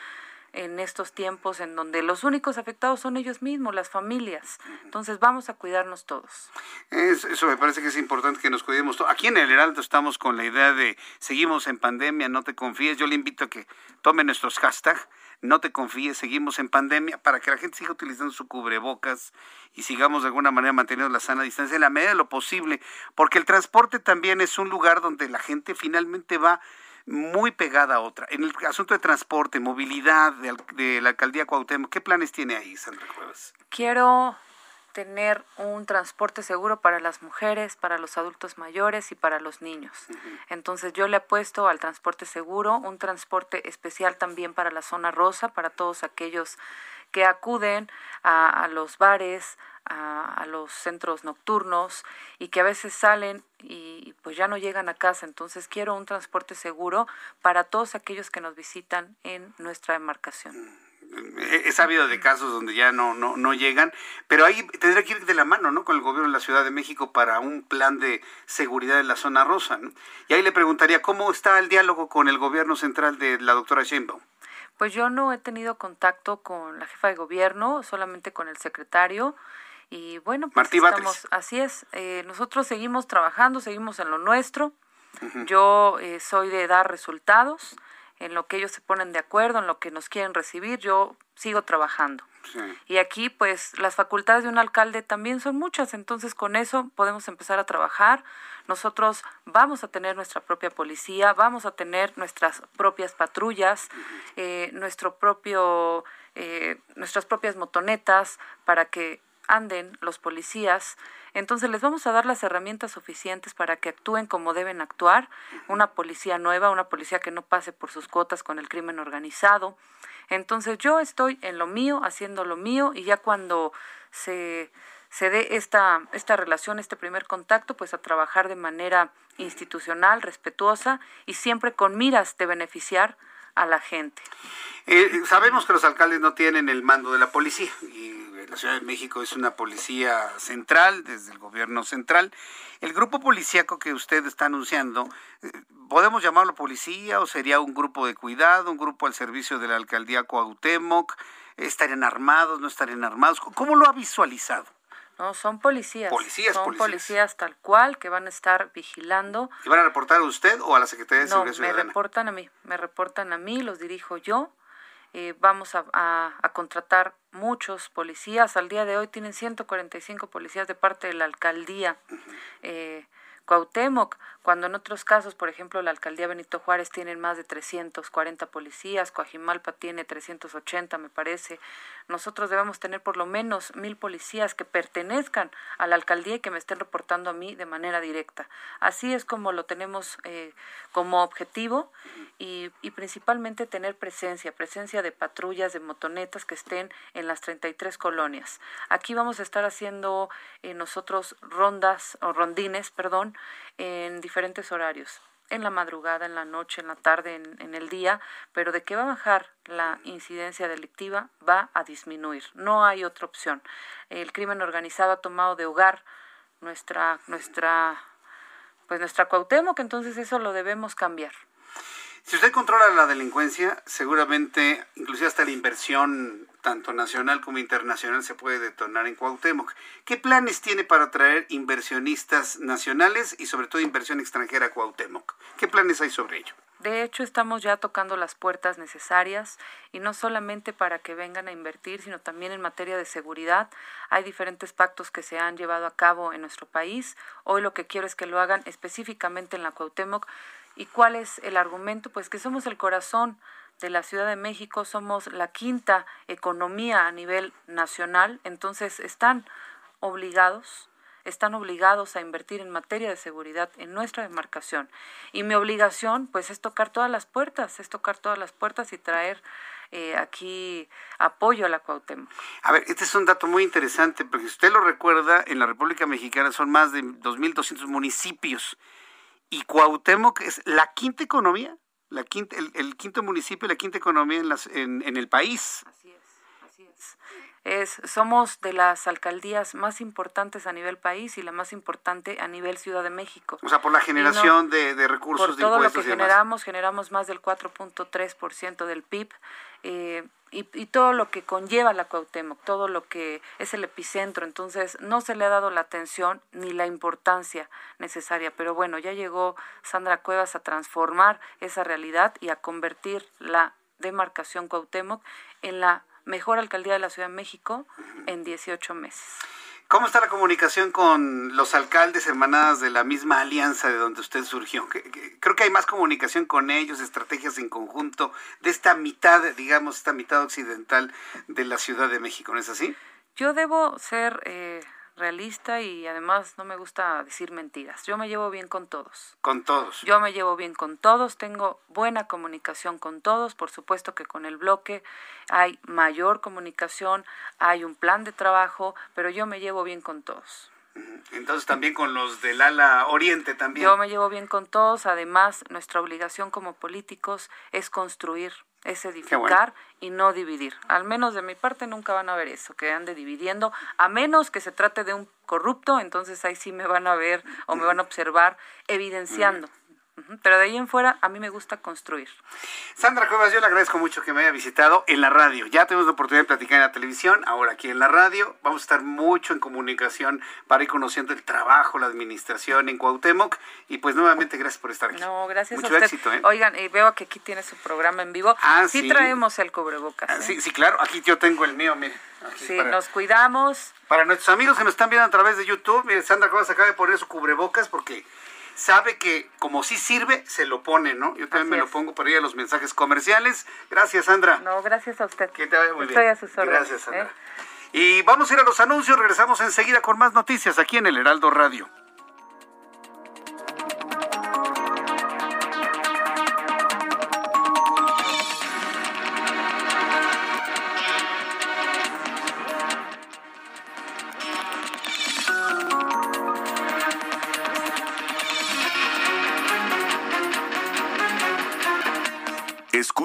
S16: en estos tiempos en donde los únicos afectados son ellos mismos, las familias. Entonces vamos a cuidarnos todos.
S1: eso me parece que es importante que nos cuidemos todos. Aquí en el Heraldo estamos con la idea de seguimos en pandemia, no te confíes. Yo le invito a que tome nuestros hashtags. No te confíes, seguimos en pandemia para que la gente siga utilizando su cubrebocas y sigamos de alguna manera manteniendo la sana distancia en la medida de lo posible, porque el transporte también es un lugar donde la gente finalmente va muy pegada a otra. En el asunto de transporte, movilidad de, la alcaldía Cuauhtémoc, ¿qué planes tiene ahí, Sandra Cuevas?
S16: Quiero tener un transporte seguro para las mujeres, para los adultos mayores y para los niños. Entonces yo le apuesto al transporte seguro, un transporte especial también para la zona rosa, para todos aquellos que acuden a, los bares, a, los centros nocturnos y que a veces salen y pues ya no llegan a casa. Entonces quiero un transporte seguro para todos aquellos que nos visitan en nuestra demarcación.
S1: He sabido de casos donde ya no, no, no llegan, pero ahí tendría que ir de la mano, ¿no? Con el gobierno de la Ciudad de México para un plan de seguridad en la zona rosa, ¿no? Y ahí le preguntaría, ¿cómo está el diálogo con el gobierno central de la doctora Sheinbaum?
S16: Pues yo no he tenido contacto con la jefa de gobierno, solamente con el secretario. Y bueno, pues estamos, así es. Eh, nosotros seguimos trabajando, seguimos en lo nuestro. Yo eh, soy de dar resultados en lo que ellos se ponen de acuerdo, en lo que nos quieren recibir. Yo sigo trabajando. Y aquí, pues, las facultades de un alcalde también son muchas, entonces con eso podemos empezar a trabajar. Nosotros vamos a tener nuestra propia policía, vamos a tener nuestras propias patrullas, eh, nuestro propio, eh, nuestras propias motonetas para que anden los policías. Entonces les vamos a dar las herramientas suficientes para que actúen como deben actuar. Una policía nueva, una policía que no pase por sus cuotas con el crimen organizado. Entonces yo estoy en lo mío, haciendo lo mío y ya cuando se, se dé esta, esta relación, este primer contacto, pues a trabajar de manera institucional, respetuosa y siempre con miras de beneficiar a la gente.
S1: Eh, sabemos que los alcaldes no tienen el mando de la policía la Ciudad de México es una policía central, desde el gobierno central. El grupo policíaco que usted está anunciando, eh, ¿podemos llamarlo policía o sería un grupo de cuidado, un grupo al servicio de la alcaldía Cuauhtémoc? ¿Estarían armados, no estarían armados? ¿Cómo lo ha visualizado?
S16: No, son policías.
S1: Policías,
S16: son policías. tal cual que van a estar vigilando.
S1: ¿Y van a reportar a usted o a la Secretaría de Seguridad Ciudadana?
S16: No, me reportan a mí, me reportan a mí, los dirijo yo. Eh, vamos a, a, contratar muchos policías. Al día de hoy tienen 145 policías de parte de la alcaldía. Eh, Cuauhtémoc, cuando en otros casos, por ejemplo, la alcaldía Benito Juárez tiene más de 340 policías, Coajimalpa tiene 380, me parece. Nosotros debemos tener por lo menos mil policías que pertenezcan a la alcaldía y que me estén reportando a mí de manera directa. Así es como lo tenemos eh, como objetivo y, principalmente tener presencia, presencia de patrullas, de motonetas que estén en las 33 colonias. Aquí vamos a estar haciendo eh, nosotros rondas o rondines, perdón, en diferentes horarios en la madrugada, en la noche, en la tarde, en, el día, pero de que va a bajar la incidencia delictiva, va a disminuir. No hay otra opción. El crimen organizado ha tomado de hogar nuestra, nuestra, pues nuestra Cuauhtémoc, entonces eso lo debemos cambiar.
S1: Si usted controla la delincuencia, seguramente, inclusive hasta la inversión tanto nacional como internacional se puede detonar en Cuauhtémoc. ¿Qué planes tiene para atraer inversionistas nacionales y sobre todo inversión extranjera a Cuauhtémoc? ¿Qué planes hay sobre ello?
S16: De hecho, estamos ya tocando las puertas necesarias y no solamente para que vengan a invertir, sino también en materia de seguridad. Hay diferentes pactos que se han llevado a cabo en nuestro país. Hoy lo que quiero es que lo hagan específicamente en la Cuauhtémoc ¿Y cuál es el argumento? Pues que somos el corazón de la Ciudad de México, somos la quinta economía a nivel nacional, entonces están obligados están obligados a invertir en materia de seguridad en nuestra demarcación. Y mi obligación, pues, es tocar todas las puertas, es tocar todas las puertas y traer eh, aquí apoyo a la Cuauhtémoc.
S1: A ver, este es un dato muy interesante, porque si usted lo recuerda, en la República Mexicana son más de 2.200 municipios y Cuauhtémoc es la quinta economía, la quinta, el, quinto municipio, la quinta economía en, las, en, en el país.
S16: Así es, así es es somos de las alcaldías más importantes a nivel país y la más importante a nivel Ciudad de México.
S1: O sea, por la generación de, de, recursos,
S16: por todo lo que generamos, generamos más del 4.3% del PIB. Eh, y, y, todo lo que conlleva la Cuauhtémoc, todo lo que es el epicentro, entonces no se le ha dado la atención ni la importancia necesaria, pero bueno, ya llegó Sandra Cuevas a transformar esa realidad y a convertir la demarcación Cuauhtémoc en la mejor alcaldía de la Ciudad de México en 18 meses.
S1: ¿Cómo está la comunicación con los alcaldes hermanadas de la misma alianza de donde usted surgió? Creo que hay más comunicación con ellos, estrategias en conjunto de esta mitad, digamos, esta mitad occidental de la Ciudad de México, ¿no es así?
S16: Yo debo ser eh, realista y además no me gusta decir mentiras. Yo me llevo bien con todos.
S1: Con todos.
S16: Yo me llevo bien con todos, tengo buena comunicación con todos, por supuesto que con el bloque hay mayor comunicación, hay un plan de trabajo, pero yo me llevo bien con todos.
S1: Entonces también con los del ala oriente también.
S16: Yo me llevo bien con todos, además nuestra obligación como políticos es construir es edificar y no dividir. Al menos de mi parte nunca van a ver eso, que ande dividiendo, a menos que se trate de un corrupto, entonces ahí sí me van a ver o me van a observar evidenciando. Pero de ahí en fuera, a mí me gusta construir.
S1: Sandra Cuevas, yo le agradezco mucho que me haya visitado en la radio. Ya tenemos la oportunidad de platicar en la televisión, ahora aquí en la radio. Vamos a estar mucho en comunicación para ir conociendo el trabajo, la administración en Cuauhtémoc. Y pues nuevamente, gracias por estar aquí.
S16: No, gracias mucho a usted. éxito. ¿eh? Oigan, y veo que aquí tiene su programa en vivo. Ah, sí. traemos el cubrebocas. Ah,
S1: ¿eh? sí, sí, claro. Aquí yo tengo el mío, mire.
S16: sí, nos cuidamos.
S1: Para nuestros amigos que nos están viendo a través de YouTube, mire, Sandra Cuevas acaba de poner su cubrebocas porque sabe que como sí sirve, se lo pone, ¿no? Yo también me lo pongo por ahí a los mensajes comerciales. Gracias, Sandra.
S16: No, gracias a usted.
S1: Que te vaya muy
S16: Estoy
S1: bien.
S16: a sus órdenes.
S1: Gracias, Sandra. ¿eh? Y vamos a ir a los anuncios, regresamos enseguida con más noticias aquí en el Heraldo Radio.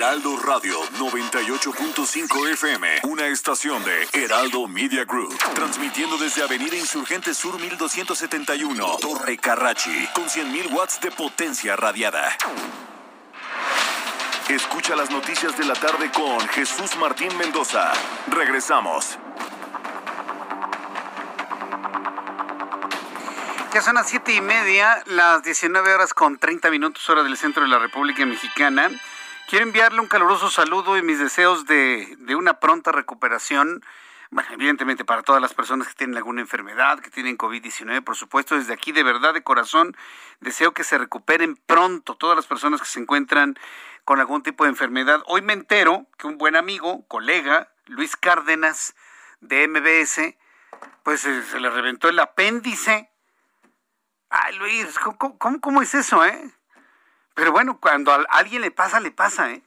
S13: Heraldo Radio 98.5 FM, una estación de Heraldo Media Group, transmitiendo desde Avenida Insurgente Sur 1271, Torre Carrachi, con 100.000 watts de potencia radiada. Escucha las noticias de la tarde con Jesús Martín Mendoza. Regresamos.
S1: Ya son las siete y media, las 19 horas con 30 minutos hora del centro de la República Mexicana. Quiero enviarle un caluroso saludo y mis deseos de, una pronta recuperación. Bueno, evidentemente para todas las personas que tienen alguna enfermedad, que tienen COVID-19, por supuesto, desde aquí de verdad, de corazón, deseo que se recuperen pronto todas las personas que se encuentran con algún tipo de enfermedad. Hoy me entero que un buen amigo, colega, Luis Cárdenas, de MBS, pues se, se le reventó el apéndice. Ay, Luis, ¿cómo, cómo, cómo es eso, eh? Pero bueno, cuando a alguien le pasa, le pasa, ¿eh?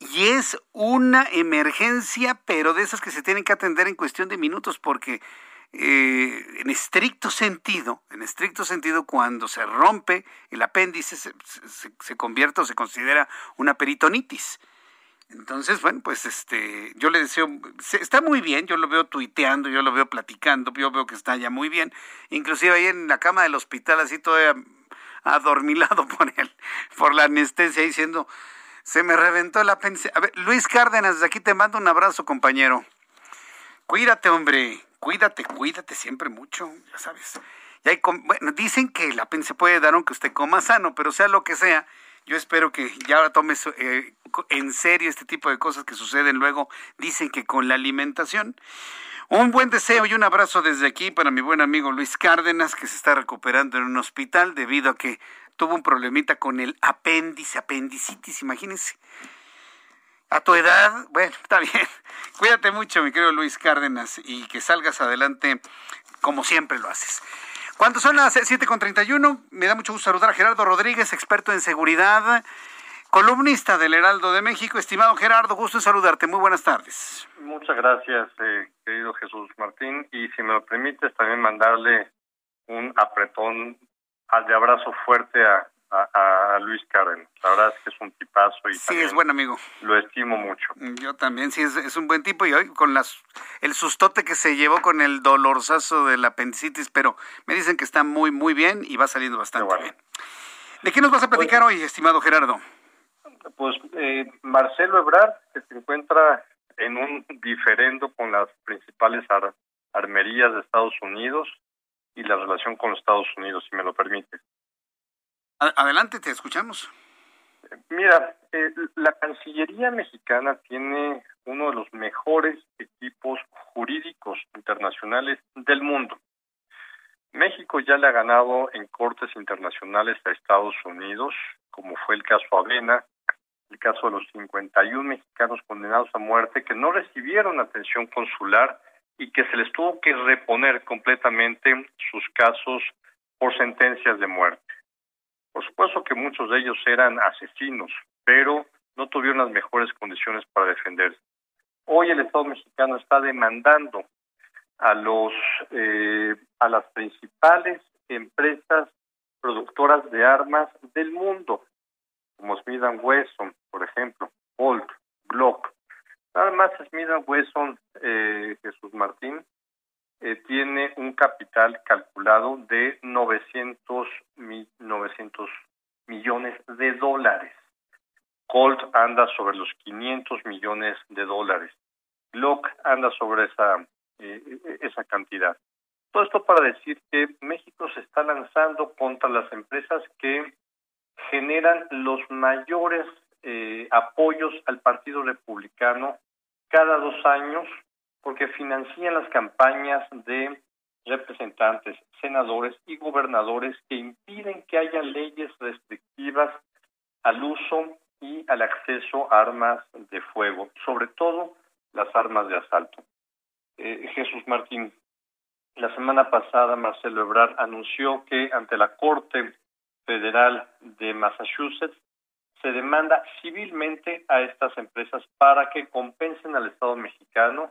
S1: Y es una emergencia, pero de esas que se tienen que atender en cuestión de minutos, porque eh, en estricto sentido, en estricto sentido, cuando se rompe el apéndice, se, convierte o se considera una peritonitis. Entonces, bueno, pues este, yo le deseo, está muy bien, yo lo veo tuiteando, yo lo veo platicando, yo veo que está ya muy bien, inclusive ahí en la cama del hospital, así todavía adormilado por él, por la anestesia, diciendo, se me reventó el apéndice. A ver, Luis Cárdenas, desde aquí te mando un abrazo, compañero. Cuídate, hombre, cuídate, cuídate siempre mucho, ya sabes. Y hay, bueno, dicen que el apéndice puede dar aunque usted coma sano, pero sea lo que sea, yo espero que ya tomes eh, en serio este tipo de cosas que suceden luego, dicen que con la alimentación. Un buen deseo y un abrazo desde aquí para mi buen amigo Luis Cárdenas, que se está recuperando en un hospital debido a que tuvo un problemita con el apéndice, apendicitis, imagínense. A tu edad, bueno, está bien. Cuídate mucho, mi querido Luis Cárdenas, y que salgas adelante como siempre lo haces. Cuando son las 7.31, me da mucho gusto saludar a Gerardo Rodríguez, experto en seguridad, columnista del Heraldo de México. Estimado Gerardo, gusto en saludarte. Muy buenas tardes.
S17: Muchas gracias, eh, querido Jesús Martín. Y si me lo permites, también mandarle un apretón de abrazo fuerte a, a, Luis Karen. La verdad es que es un tipazo y
S1: sí, es buen amigo.
S17: Lo estimo mucho.
S1: Yo también, sí, es, es, un buen tipo y hoy con las el sustote que se llevó con el dolorzazo del apendicitis, pero me dicen que está muy, muy bien y va saliendo bastante bien. ¿De qué nos vas a platicar hoy, estimado Gerardo?
S17: Pues eh, Marcelo Ebrard, que se encuentra en un diferendo con las principales armerías de Estados Unidos y la relación con los Estados Unidos, si me lo permite.
S1: Adelante, te escuchamos.
S17: Mira, eh, la Cancillería mexicana tiene uno de los mejores equipos jurídicos internacionales del mundo. México ya le ha ganado en cortes internacionales a Estados Unidos, como fue el caso Avena, el caso de los 51 mexicanos condenados a muerte que no recibieron atención consular y que se les tuvo que reponer completamente sus casos por sentencias de muerte. Por supuesto que muchos de ellos eran asesinos, pero no tuvieron las mejores condiciones para defenderse. Hoy el Estado mexicano está demandando a los eh, a las principales empresas productoras de armas del mundo, como Smith Wesson, por ejemplo, Bolt, Glock. Nada más Smith Wesson, eh, Jesús Martín, eh, tiene un capital calculado de 900, 900 millones de dólares. Colt anda sobre los 500 millones de dólares. Glock anda sobre eh, esa cantidad. Todo esto para decir que México se está lanzando contra las empresas que generan los mayores eh, apoyos al Partido Republicano cada dos años porque financian las campañas de representantes, senadores y gobernadores que impiden que haya leyes restrictivas al uso y al acceso a armas de fuego, sobre todo las armas de asalto. Eh, Jesús Martín, la semana pasada Marcelo Ebrard anunció que ante la Corte Federal de Massachusetts se demanda civilmente a estas empresas para que compensen al Estado mexicano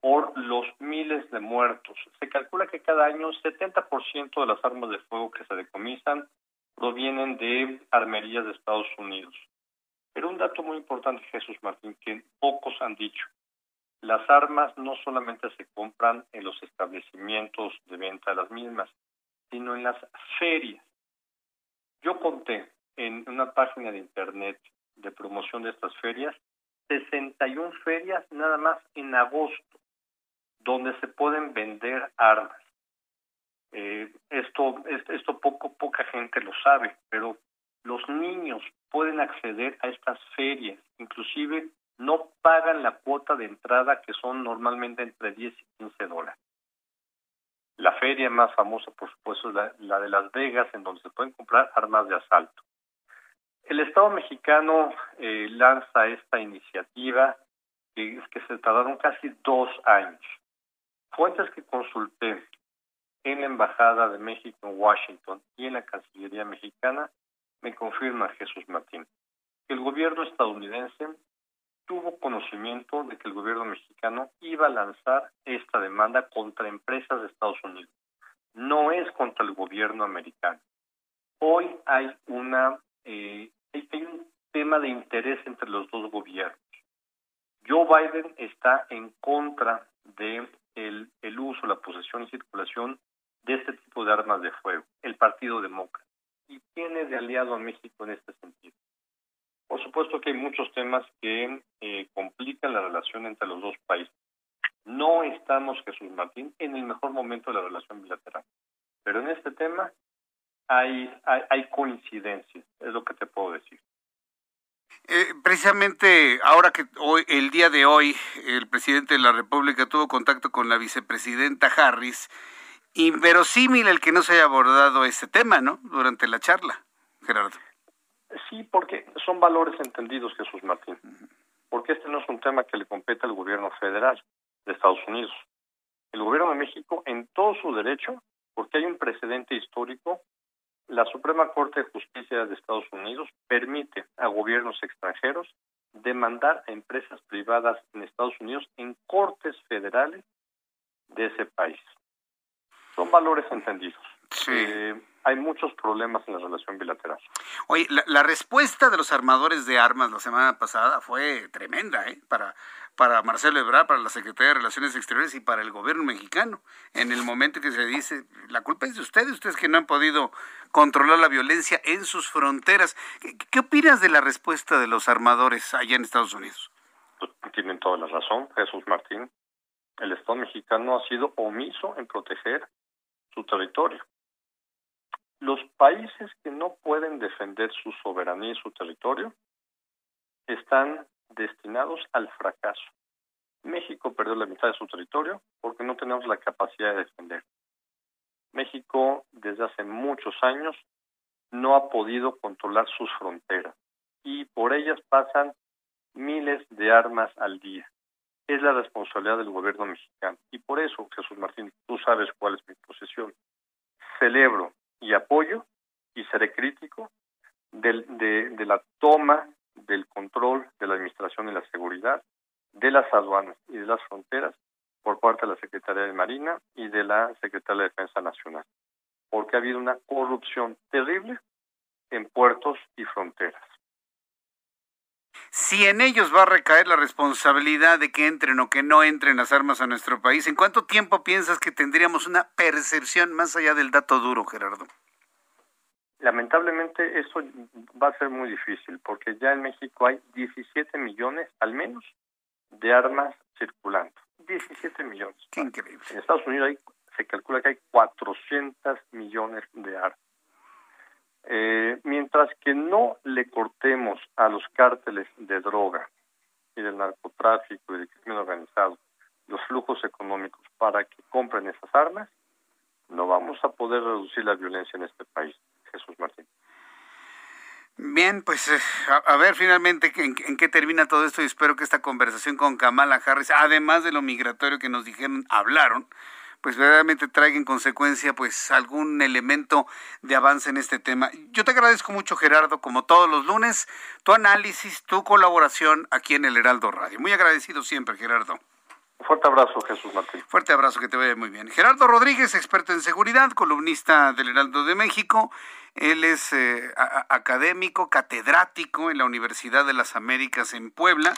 S17: por los miles de muertos. Se calcula que cada año 70% de las armas de fuego que se decomisan provienen de armerías de Estados Unidos. Pero un dato muy importante, Jesús Martín, que pocos han dicho. Las armas no solamente se compran en los establecimientos de venta de las mismas, sino en las ferias. Yo conté en una página de internet de promoción de estas ferias 61 ferias nada más en agosto donde se pueden vender armas. Eh, esto, esto poco, poca gente lo sabe, pero los niños pueden acceder a estas ferias, inclusive no pagan la cuota de entrada que son normalmente entre 10 y 15 dólares. La feria más famosa, por supuesto, es la, de Las Vegas, en donde se pueden comprar armas de asalto. El Estado mexicano eh, lanza esta iniciativa que, que se tardaron casi dos años. Fuentes que consulté en la Embajada de México en Washington y en la Cancillería mexicana me confirma Jesús Martín que el gobierno estadounidense tuvo conocimiento de que el gobierno mexicano iba a lanzar esta demanda contra empresas de Estados Unidos. No es contra el gobierno americano. Hoy hay una eh, un tema de interés entre los dos gobiernos. Joe Biden está en contra de el uso, la posesión y circulación de este tipo de armas de fuego, el Partido Demócrata, y tiene de aliado a México en este sentido. Por supuesto que hay muchos temas que eh, complican la relación entre los dos países. No estamos, Jesús Martín, en el mejor momento de la relación bilateral, pero en este tema hay, hay, coincidencias, es lo que te puedo decir.
S1: Eh, precisamente ahora que hoy, el día de hoy, el presidente de la República tuvo contacto con la vicepresidenta Harris, inverosímil el que no se haya abordado este tema, ¿no? Durante la charla, Gerardo.
S17: Sí, porque son valores entendidos, Jesús Martín. Porque este no es un tema que le compete al gobierno federal de Estados Unidos. El gobierno de México, en todo su derecho, porque hay un precedente histórico, la Suprema Corte de Justicia de Estados Unidos permite a gobiernos extranjeros demandar a empresas privadas en Estados Unidos en cortes federales de ese país. Son valores entendidos.
S1: Sí.
S17: Eh, hay muchos problemas en la relación bilateral.
S1: Oye, la, la, respuesta de los armadores de armas la semana pasada fue tremenda, ¿eh? Para, para Marcelo Ebrard, para la Secretaría de Relaciones Exteriores y para el gobierno mexicano. En el momento que se dice, la culpa es de ustedes, ustedes que no han podido controlar la violencia en sus fronteras. ¿Qué, qué opinas de la respuesta de los armadores allá en Estados Unidos?
S17: Pues, tienen toda la razón, Jesús Martín. El Estado mexicano ha sido omiso en proteger su territorio los países que no pueden defender su soberanía y su territorio están destinados al fracaso. México perdió la mitad de su territorio porque no tenemos la capacidad de defender. México desde hace muchos años no ha podido controlar sus fronteras y por ellas pasan miles de armas al día. Es la responsabilidad del gobierno mexicano y por eso, Jesús Martín, tú sabes cuál es mi posición. Celebro y apoyo y seré crítico del, de, de la toma del control de la administración y la seguridad de las aduanas y de las fronteras por parte de la Secretaría de Marina y de la Secretaría de Defensa Nacional, porque ha habido una corrupción terrible en puertos y fronteras.
S1: Si en ellos va a recaer la responsabilidad de que entren o que no entren las armas a nuestro país, ¿en cuánto tiempo piensas que tendríamos una percepción más allá del dato duro, Gerardo?
S17: Lamentablemente eso va a ser muy difícil porque ya en México hay 17 millones al menos de armas circulando. 17 millones.
S1: Qué increíble.
S17: En Estados Unidos hay, se calcula que hay 400 millones de armas. Eh, mientras que no le cortemos a los cárteles de droga y del narcotráfico y del crimen organizado los flujos económicos para que compren esas armas, no vamos a poder reducir la violencia en este país, Jesús Martín.
S1: Bien, pues eh, a, ver finalmente en, en, qué termina todo esto y espero que esta conversación con Kamala Harris, además de lo migratorio que nos dijeron, hablaron, pues verdaderamente traiga en consecuencia pues algún elemento de avance en este tema. Yo te agradezco mucho Gerardo, como todos los lunes, tu análisis, tu colaboración aquí en el Heraldo Radio. Muy agradecido siempre Gerardo.
S17: Fuerte abrazo, Jesús Martín.
S1: Fuerte abrazo, que te vaya muy bien. Gerardo Rodríguez, experto en seguridad, columnista del Heraldo de México. Él es eh, académico, catedrático en la Universidad de las Américas en Puebla.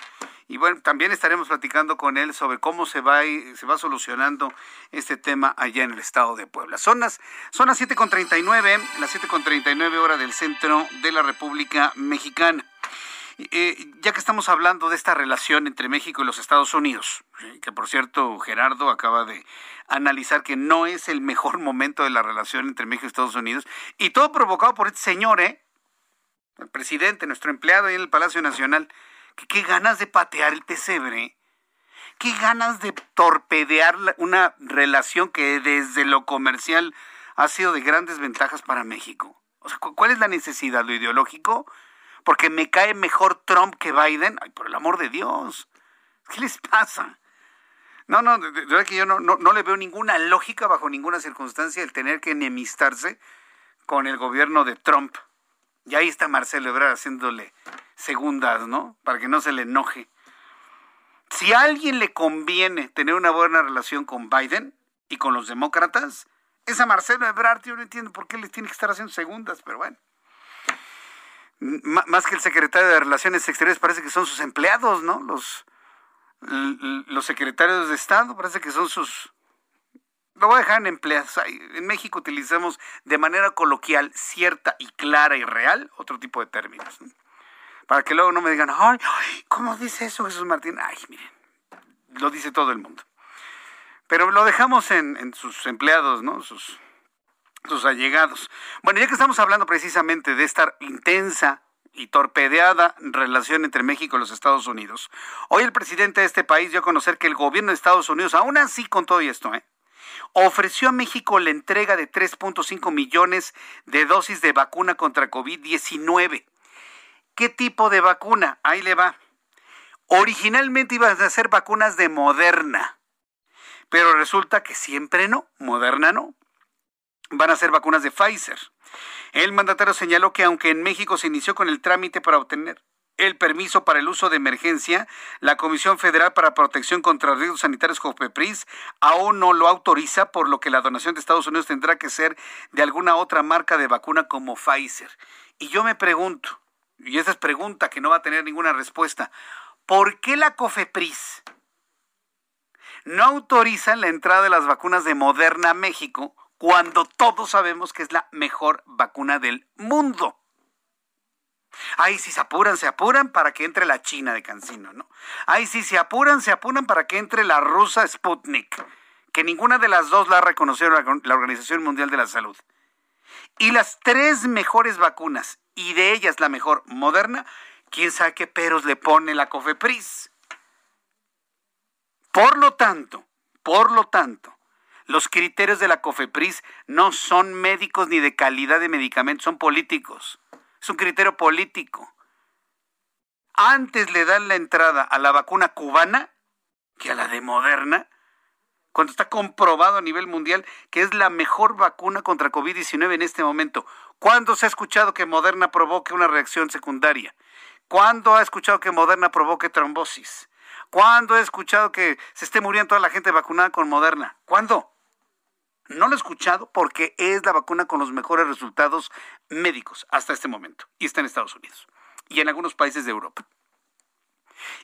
S1: Y bueno, también estaremos platicando con él sobre cómo se va, se va solucionando este tema allá en el estado de Puebla. Son las, son las 7.39, las 7.39 hora del centro de la República Mexicana. Eh, ya que estamos hablando de esta relación entre México y los Estados Unidos, que por cierto Gerardo acaba de analizar que no es el mejor momento de la relación entre México y Estados Unidos, y todo provocado por este señor, ¿eh? el presidente, nuestro empleado ahí en el Palacio Nacional, que qué ganas de patear el pesebre, qué ganas de torpedear una relación que desde lo comercial ha sido de grandes ventajas para México. O sea, ¿cuál es la necesidad? ¿Lo ideológico? Porque me cae mejor Trump que Biden. Ay, por el amor de Dios. ¿Qué les pasa? No, no, de verdad que yo no, no, no, le veo ninguna lógica bajo ninguna circunstancia el tener que enemistarse con el gobierno de Trump. Y ahí está Marcelo Ebrard haciéndole segundas, ¿no? Para que no se le enoje. Si a alguien le conviene tener una buena relación con Biden y con los demócratas, es a Marcelo Ebrard. Yo no entiendo por qué les tiene que estar haciendo segundas, pero bueno más que el secretario de Relaciones Exteriores, parece que son sus empleados, ¿no? Los, los secretarios de Estado, parece que son sus... Lo voy a dejar en empleados. En México utilizamos de manera coloquial, cierta y clara y real otro tipo de términos. ¿no? Para que luego no me digan, ay, ¿cómo dice eso Jesús Martín? Ay, miren, lo dice todo el mundo. Pero lo dejamos en, en sus empleados, ¿no? Sus sus allegados. Bueno, ya que estamos hablando precisamente de esta intensa y torpedeada relación entre México y los Estados Unidos. Hoy el presidente de este país dio a conocer que el gobierno de Estados Unidos, aún así con todo esto, ¿eh? ofreció a México la entrega de 3.5 millones de dosis de vacuna contra COVID-19. ¿Qué tipo de vacuna? Ahí le va. Originalmente iban a ser vacunas de Moderna, pero resulta que siempre no, Moderna no. Van a ser vacunas de Pfizer. El mandatario señaló que aunque en México se inició con el trámite para obtener el permiso para el uso de emergencia, la Comisión Federal para Protección contra Riesgos Sanitarios COFEPRIS aún no lo autoriza, por lo que la donación de Estados Unidos tendrá que ser de alguna otra marca de vacuna como Pfizer. Y yo me pregunto, y esa es pregunta que no va a tener ninguna respuesta, ¿por qué la COFEPRIS no autoriza la entrada de las vacunas de Moderna a México cuando todos sabemos que es la mejor vacuna del mundo? Ay, si se apuran, se apuran para que entre la China de Cancino, ¿no? Ay, si se apuran, se apuran para que entre la rusa Sputnik, que ninguna de las dos la ha la Organización Mundial de la Salud. Y las tres mejores vacunas, y de ellas la mejor moderna, quién sabe qué peros le pone la COFEPRIS. Por lo tanto, por lo tanto, los criterios de la COFEPRIS no son médicos ni de calidad de medicamentos, son políticos. Es un criterio político. Antes le dan la entrada a la vacuna cubana que a la de Moderna, cuando está comprobado a nivel mundial que es la mejor vacuna contra COVID-19 en este momento. ¿Cuándo se ha escuchado que Moderna provoque una reacción secundaria? ¿Cuándo ha escuchado que Moderna provoque trombosis? ¿Cuándo ha escuchado que se esté muriendo toda la gente vacunada con Moderna? ¿Cuándo? No lo he escuchado porque es la vacuna con los mejores resultados médicos hasta este momento. Y está en Estados Unidos y en algunos países de Europa.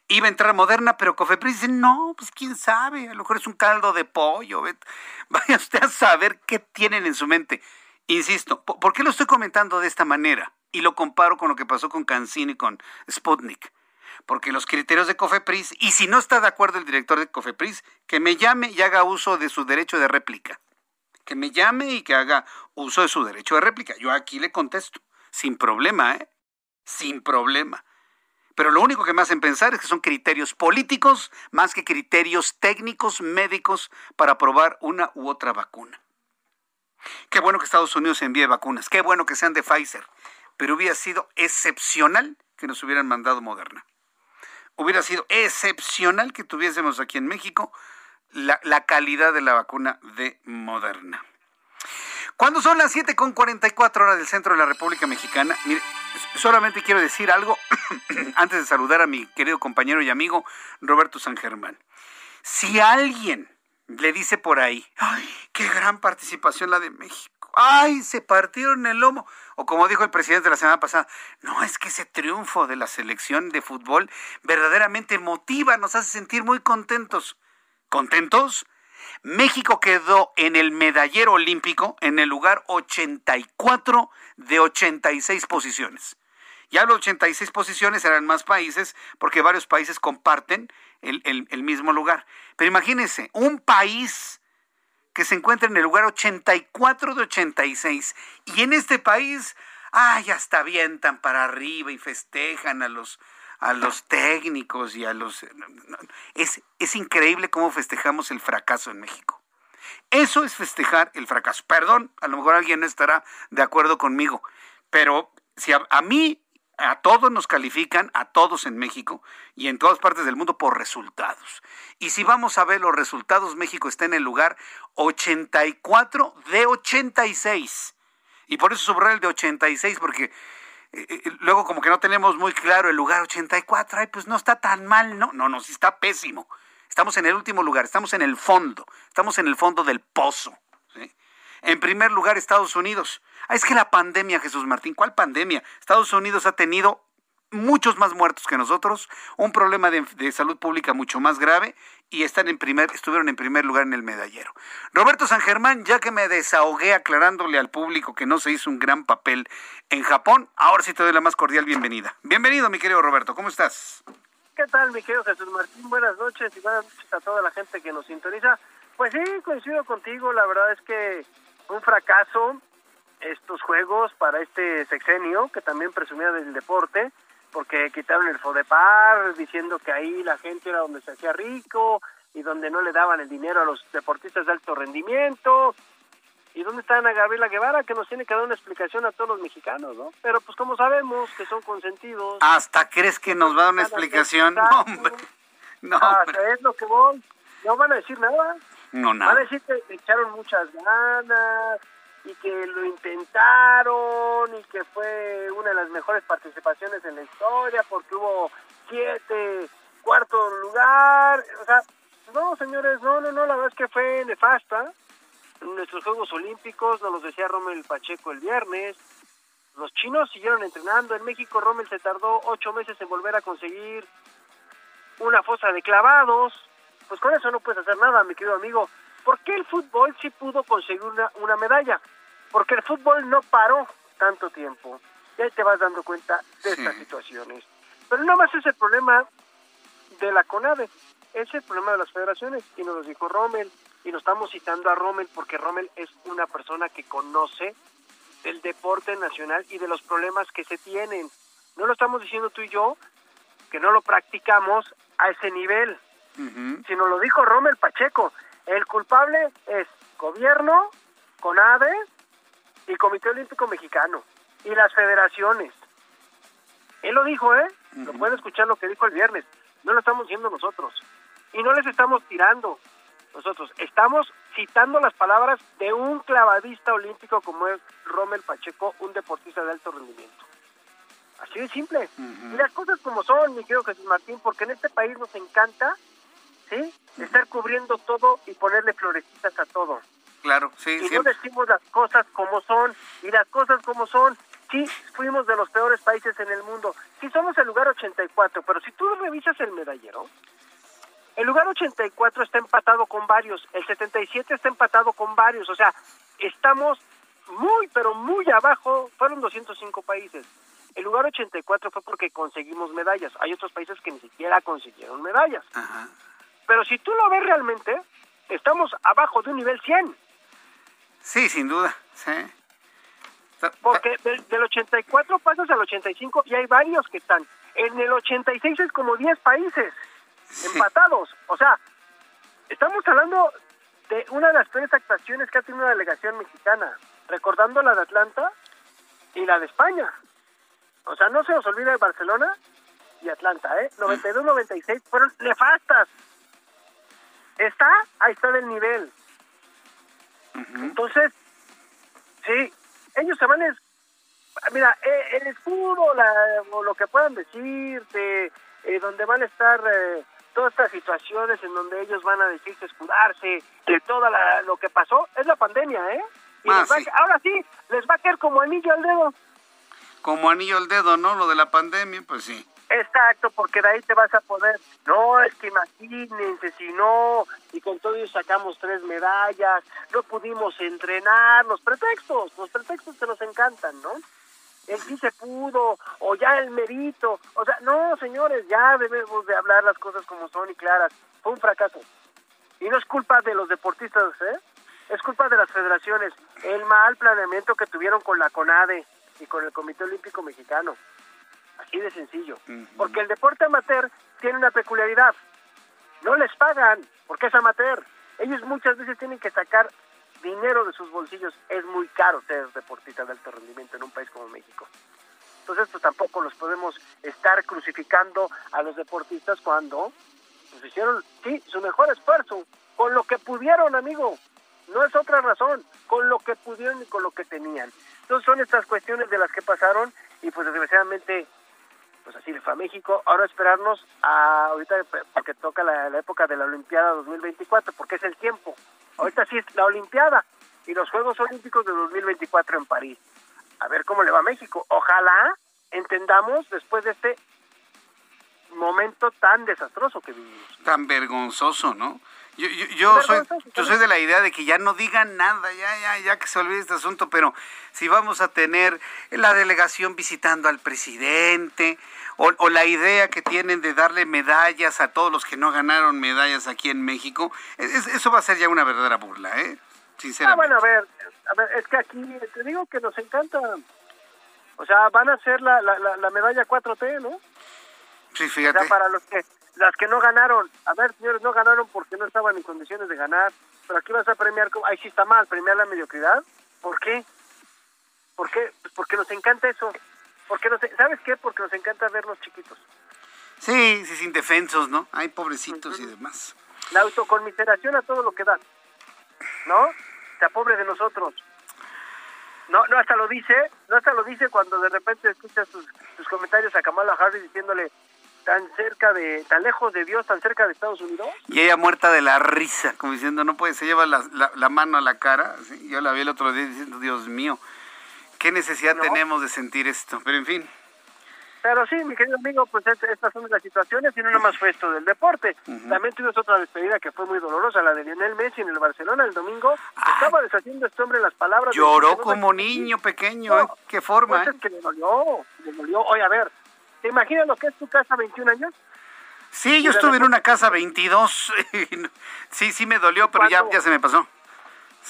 S1: Iba a entrar Moderna, pero Cofepris dice, no, pues quién sabe, a lo mejor es un caldo de pollo. Vaya usted a saber qué tienen en su mente. Insisto, ¿por qué lo estoy comentando de esta manera? Y lo comparo con lo que pasó con Cancini y con Sputnik. Porque los criterios de Cofepris, y si no está de acuerdo el director de Cofepris, que me llame y haga uso de su derecho de réplica que me llame y que haga uso de su derecho de réplica. Yo aquí le contesto, sin problema, ¿eh? Sin problema. Pero lo único que me hacen pensar es que son criterios políticos más que criterios técnicos, médicos, para aprobar una u otra vacuna. Qué bueno que Estados Unidos envíe vacunas, qué bueno que sean de Pfizer, pero hubiera sido excepcional que nos hubieran mandado Moderna. Hubiera sido excepcional que tuviésemos aquí en México la, calidad de la vacuna de Moderna. Cuando son las 7.44 horas del centro de la República Mexicana, solamente quiero decir algo antes de saludar a mi querido compañero y amigo Roberto San Germán. Si alguien le dice por ahí, ¡ay, qué gran participación la de México! ¡Ay, se partieron el lomo! O como dijo el presidente la semana pasada, no, es que ese triunfo de la selección de fútbol verdaderamente motiva, nos hace sentir muy contentos. ¿Contentos? México quedó en el medallero olímpico en el lugar 84 de 86 posiciones. Ya los 86 posiciones eran más países porque varios países comparten el, el, mismo lugar. Pero imagínense, un país que se encuentra en el lugar 84 de 86 y en este país, ay, hasta avientan para arriba y festejan a los a los técnicos y a los... Es, es increíble cómo festejamos el fracaso en México. Eso es festejar el fracaso. Perdón, a lo mejor alguien estará de acuerdo conmigo, pero si a, a mí, a todos nos califican, a todos en México y en todas partes del mundo por resultados. Y si vamos a ver los resultados, México está en el lugar 84 de 86. Y por eso subrayé el de 86, porque luego como que no tenemos muy claro el lugar 84, ay, pues no está tan mal, no, no, no, sí está pésimo. Estamos en el último lugar, estamos en el fondo, estamos en el fondo del pozo. En primer lugar, Estados Unidos. Ah, es que la pandemia, Jesús Martín, ¿cuál pandemia? Estados Unidos ha tenido muchos más muertos que nosotros, un problema de, salud pública mucho más grave y están en primer, estuvieron en primer lugar en el medallero. Roberto San Germán, ya que me desahogué aclarándole al público que no se hizo un gran papel en Japón, ahora sí te doy la más cordial bienvenida. Bienvenido, mi querido Roberto, ¿cómo estás?
S8: ¿Qué tal, mi querido Jesús Martín? Buenas noches y buenas noches a toda la gente que nos sintoniza. Pues sí, coincido contigo, la verdad es que un fracaso
S18: estos juegos para este sexenio, que también presumía del deporte, porque quitaron el FODEPAR, diciendo que ahí la gente era donde se hacía rico y donde no le daban el dinero a los deportistas de alto rendimiento. ¿Y dónde está Ana Gabriela Guevara que nos tiene que dar una explicación a todos los mexicanos, no? Pero pues como sabemos que son consentidos.
S1: ¿Hasta crees que nos va a dar una explicación? No, hombre. No,
S18: es lo que voy. No van a decir nada.
S1: No, nada.
S18: Van a decir que echaron muchas ganas y que lo intentaron y que fue una de las mejores participaciones en la historia porque hubo siete cuarto lugar. O sea, no, señores, no, no, no, la verdad es que fue nefasta. Nuestros Juegos Olímpicos, nos los decía Rommel Pacheco el viernes. Los chinos siguieron entrenando. En México, Rommel se tardó ocho meses en volver a conseguir una fosa de clavados. Pues con eso no puedes hacer nada, mi querido amigo. ¿Por qué el fútbol sí pudo conseguir una, una medalla? Porque el fútbol no paró tanto tiempo. Y ahí te vas dando cuenta de estas situaciones. Pero no más es el problema de la CONADE, es el problema de las federaciones. Y nos lo dijo Rommel, y nos estamos citando a Rommel porque Rommel es una persona que conoce del deporte nacional y de los problemas que se tienen. No lo estamos diciendo tú y yo, que no lo practicamos a ese nivel, sino lo dijo Rommel Pacheco. El culpable es gobierno, CONADE y Comité Olímpico Mexicano y las federaciones. Él lo dijo, ¿eh? Lo pueden escuchar lo que dijo el viernes. No lo estamos diciendo nosotros. Y no les estamos tirando nosotros. Estamos citando las palabras de un clavadista olímpico como es Rommel Pacheco, un deportista de alto rendimiento. Así de simple. Y las cosas como son, mi querido Jesús Martín, porque en este país nos encanta, ¿sí? Estar cubriendo todo y ponerle florecitas a todo.
S1: Claro, sí,
S18: y no decimos las cosas como son, y las cosas como son. Sí, fuimos de los peores países en el mundo. Sí, somos el lugar 84, pero si tú revisas el medallero, el lugar 84 está empatado con varios, el 77 está empatado con varios, o sea, estamos muy, pero muy abajo, fueron 205 países. El lugar 84 fue porque conseguimos medallas. Hay otros países que ni siquiera consiguieron medallas. Pero si tú lo ves realmente, estamos abajo de un nivel 100.
S1: Sí, sin duda. Sí.
S18: Porque del, del 84 pasas al 85 y hay varios que están. En el 86 es como 10 países empatados. O sea, estamos hablando de una de las peores actuaciones que ha tenido una delegación mexicana, recordando la de Atlanta y la de España. O sea, no se nos olvida de Barcelona y Atlanta, ¿eh? 92-96 fueron nefastas. Está, ahí está del nivel. Entonces, sí, ellos se van... Es, mira, eh, el escudo, la, o lo que puedan decirte, eh, donde van a estar eh, todas estas situaciones en donde ellos van a decirse escudarse de todo lo que pasó, es la pandemia, ¿eh? Y
S1: Ah,
S18: les va a-
S1: sí.
S18: ahora sí, les va a caer como anillo al dedo.
S1: Como anillo al dedo, ¿no? Lo de la pandemia, pues sí.
S18: Exacto, porque de ahí te vas a poder. No, es que imagínense, si no, y con todo eso sacamos tres medallas, no pudimos entrenar, los pretextos, los pretextos que nos encantan, ¿no? El sí se pudo, o ya el mérito, o sea, no, señores, ya debemos de hablar las cosas como son y claras. Fue un fracaso. Y no es culpa de los deportistas, ¿eh? Es culpa de las federaciones, el mal planeamiento que tuvieron con la CONADE y con el Comité Olímpico Mexicano. Así de sencillo. Porque el deporte amateur tiene una peculiaridad. No les pagan porque es amateur. Ellos muchas veces tienen que sacar dinero de sus bolsillos. Es muy caro ser deportista de alto rendimiento en un país como México. Entonces, pues tampoco los podemos estar crucificando a los deportistas cuando pues, hicieron, sí, su mejor esfuerzo, con lo que pudieron, amigo. No es otra razón, con lo que pudieron y con lo que tenían. Entonces son estas cuestiones de las que pasaron y pues desgraciadamente pues así le fue a México. Ahora esperarnos a ahorita porque toca la, la época de la Olimpiada 2024, porque es el tiempo. Ahorita sí es la Olimpiada y los Juegos Olímpicos de 2024 en París. A ver cómo le va a México. Ojalá entendamos después de este momento tan desastroso que vivimos.
S1: Tan vergonzoso, ¿no? Yo, yo, yo soy, yo soy de la idea de que ya no digan nada, ya, ya, ya que se olvide este asunto, pero si vamos a tener la delegación visitando al presidente, o, o la idea que tienen de darle medallas a todos los que no ganaron medallas aquí en México, es- eso va a ser ya una verdadera burla, ¿eh?
S18: Ah,
S1: Sinceramente.
S18: bueno, a ver, a ver, es que aquí te digo que nos encanta. O sea, van a hacer la, la, la, medalla 4T, ¿no?
S1: Sí, fíjate.
S18: O sea, para los que, las que no ganaron. A ver, señores, no ganaron porque no estaban en condiciones de ganar. Pero aquí vas a premiar, ahí sí está mal, premiar la mediocridad. ¿Por qué? ¿Por qué? Pues porque nos encanta eso. Porque nos, ¿Sabes qué? Porque nos encanta verlos chiquitos.
S1: Sí, sí, sin defensos, ¿no? Hay pobrecitos y demás.
S18: La autoconmiseración a todo lo que da. ¿No? Sea pobre de nosotros. No, no hasta lo dice, no hasta lo dice cuando de repente escuchas sus, comentarios a Kamala Harris diciéndole tan cerca de, tan lejos de Dios, tan cerca de Estados Unidos.
S1: Y ella muerta de la risa, como diciendo, no puede, se lleva la, la, mano a la cara. Yo la vi el otro día diciendo, Dios mío, ¿qué necesidad tenemos de sentir esto? Pero en fin.
S18: Pero sí, mi querido amigo, pues estas son las situaciones y no nada más fue esto del deporte. También tuvimos otra despedida que fue muy dolorosa, la de Lionel Messi en el Barcelona el domingo. Estaba deshaciendo este hombre las palabras.
S1: Lloró como niño pequeño, ¿eh? ¿Qué forma?
S18: Pues es que le dolió, le dolió. Oye, a ver, ¿te imaginas lo que es tu casa 21 años?
S1: Sí, yo estuve en una casa 22. sí, sí me dolió, pero ya, ya se me pasó.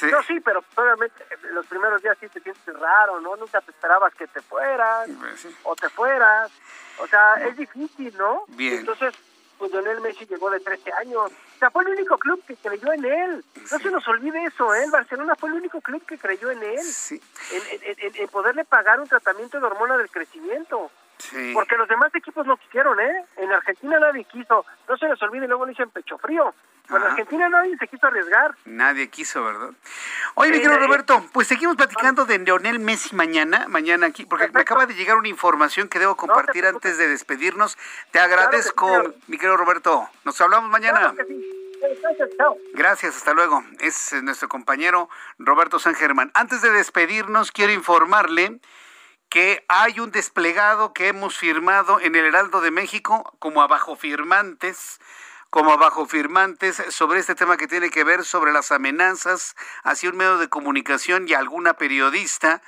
S18: No, sí, pero obviamente los primeros días sí te sientes raro, ¿no? Nunca te esperabas que te fueras
S1: pues
S18: o te fueras. O sea, es difícil, ¿no?
S1: Bien.
S18: Entonces, pues Lionel Messi llegó de 13 años. O sea, fue el único club que creyó en él. No se nos olvide eso, ¿eh? El Barcelona fue el único club que creyó en él.
S1: Sí.
S18: En, en, poderle pagar un tratamiento de hormona del crecimiento.
S1: Sí.
S18: Porque los demás equipos no quisieron, ¿eh? En Argentina nadie quiso. No se les olvide, luego le dicen pecho frío. En Argentina nadie se quiso arriesgar.
S1: Nadie quiso, ¿verdad? Oye, mi querido Roberto, pues seguimos platicando de Leonel Messi mañana, mañana aquí, porque me acaba de llegar una información que debo compartir antes de despedirnos. Te agradezco, mi querido Roberto. Nos hablamos mañana. Gracias, hasta luego. Es nuestro compañero Roberto San Germán. Antes de despedirnos, quiero informarle que hay un desplegado que hemos firmado en el Heraldo de México como abajo firmantes como abajo firmantes sobre este tema que tiene que ver sobre las amenazas hacia un medio de comunicación y alguna periodista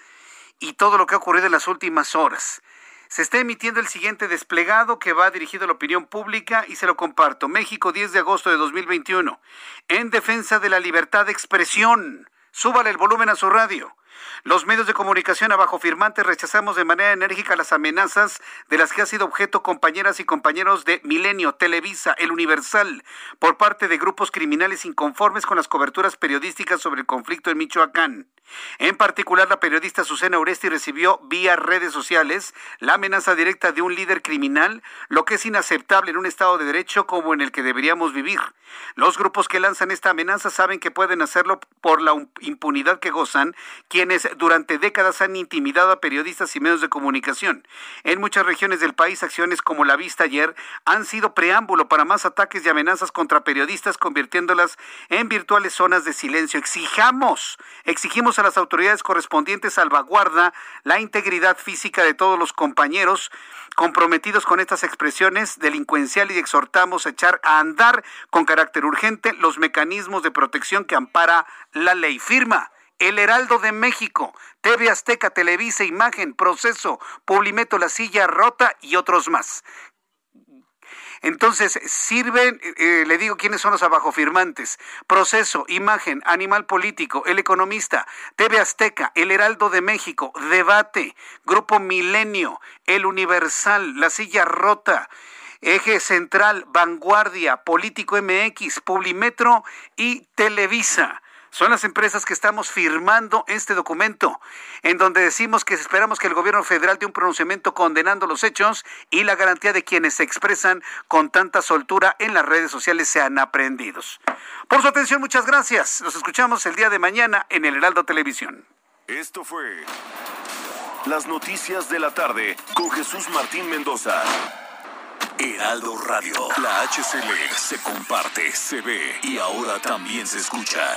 S1: y todo lo que ha ocurrido en las últimas horas. Se está emitiendo el siguiente desplegado que va dirigido a la opinión pública y se lo comparto. México, 10 de agosto de 2021. En defensa de la libertad de expresión. Súbale el volumen a su radio. Los medios de comunicación abajo firmantes rechazamos de manera enérgica las amenazas de las que ha sido objeto compañeras y compañeros de Milenio, Televisa, El Universal, por parte de grupos criminales inconformes con las coberturas periodísticas sobre el conflicto en Michoacán. En particular, la periodista Susana Oresti recibió vía redes sociales la amenaza directa de un líder criminal, lo que es inaceptable en un Estado de Derecho como en el que deberíamos vivir. Los grupos que lanzan esta amenaza saben que pueden hacerlo por la impunidad que gozan quienes durante décadas han intimidado a periodistas y medios de comunicación. En muchas regiones del país, acciones como la vista ayer han sido preámbulo para más ataques y amenazas contra periodistas, convirtiéndolas en virtuales zonas de silencio. Exijamos, exigimos a las autoridades correspondientes salvaguarda la integridad física de todos los compañeros comprometidos con estas expresiones delincuenciales y exhortamos a echar a andar con carácter urgente los mecanismos de protección que ampara la ley. Firma. El Heraldo de México, TV Azteca, Televisa, Imagen, Proceso, Publimeto, La Silla Rota y otros más. Entonces, sirven, eh, le digo quiénes son los abajo firmantes. Proceso, Imagen, Animal Político, El Economista, TV Azteca, El Heraldo de México, Debate, Grupo Milenio, El Universal, La Silla Rota. Eje Central, Vanguardia, Político MX, Publimetro y Televisa son las empresas que estamos firmando este documento, en donde decimos que esperamos que el gobierno federal dé un pronunciamiento condenando los hechos y la garantía de quienes se expresan con tanta soltura en las redes sociales sean aprendidos. Por su atención, muchas gracias. Nos escuchamos el día de mañana en el Heraldo Televisión.
S13: Esto fue Las Noticias de la Tarde con Jesús Martín Mendoza. Heraldo Radio. La HCL se comparte, se ve y ahora también se escucha.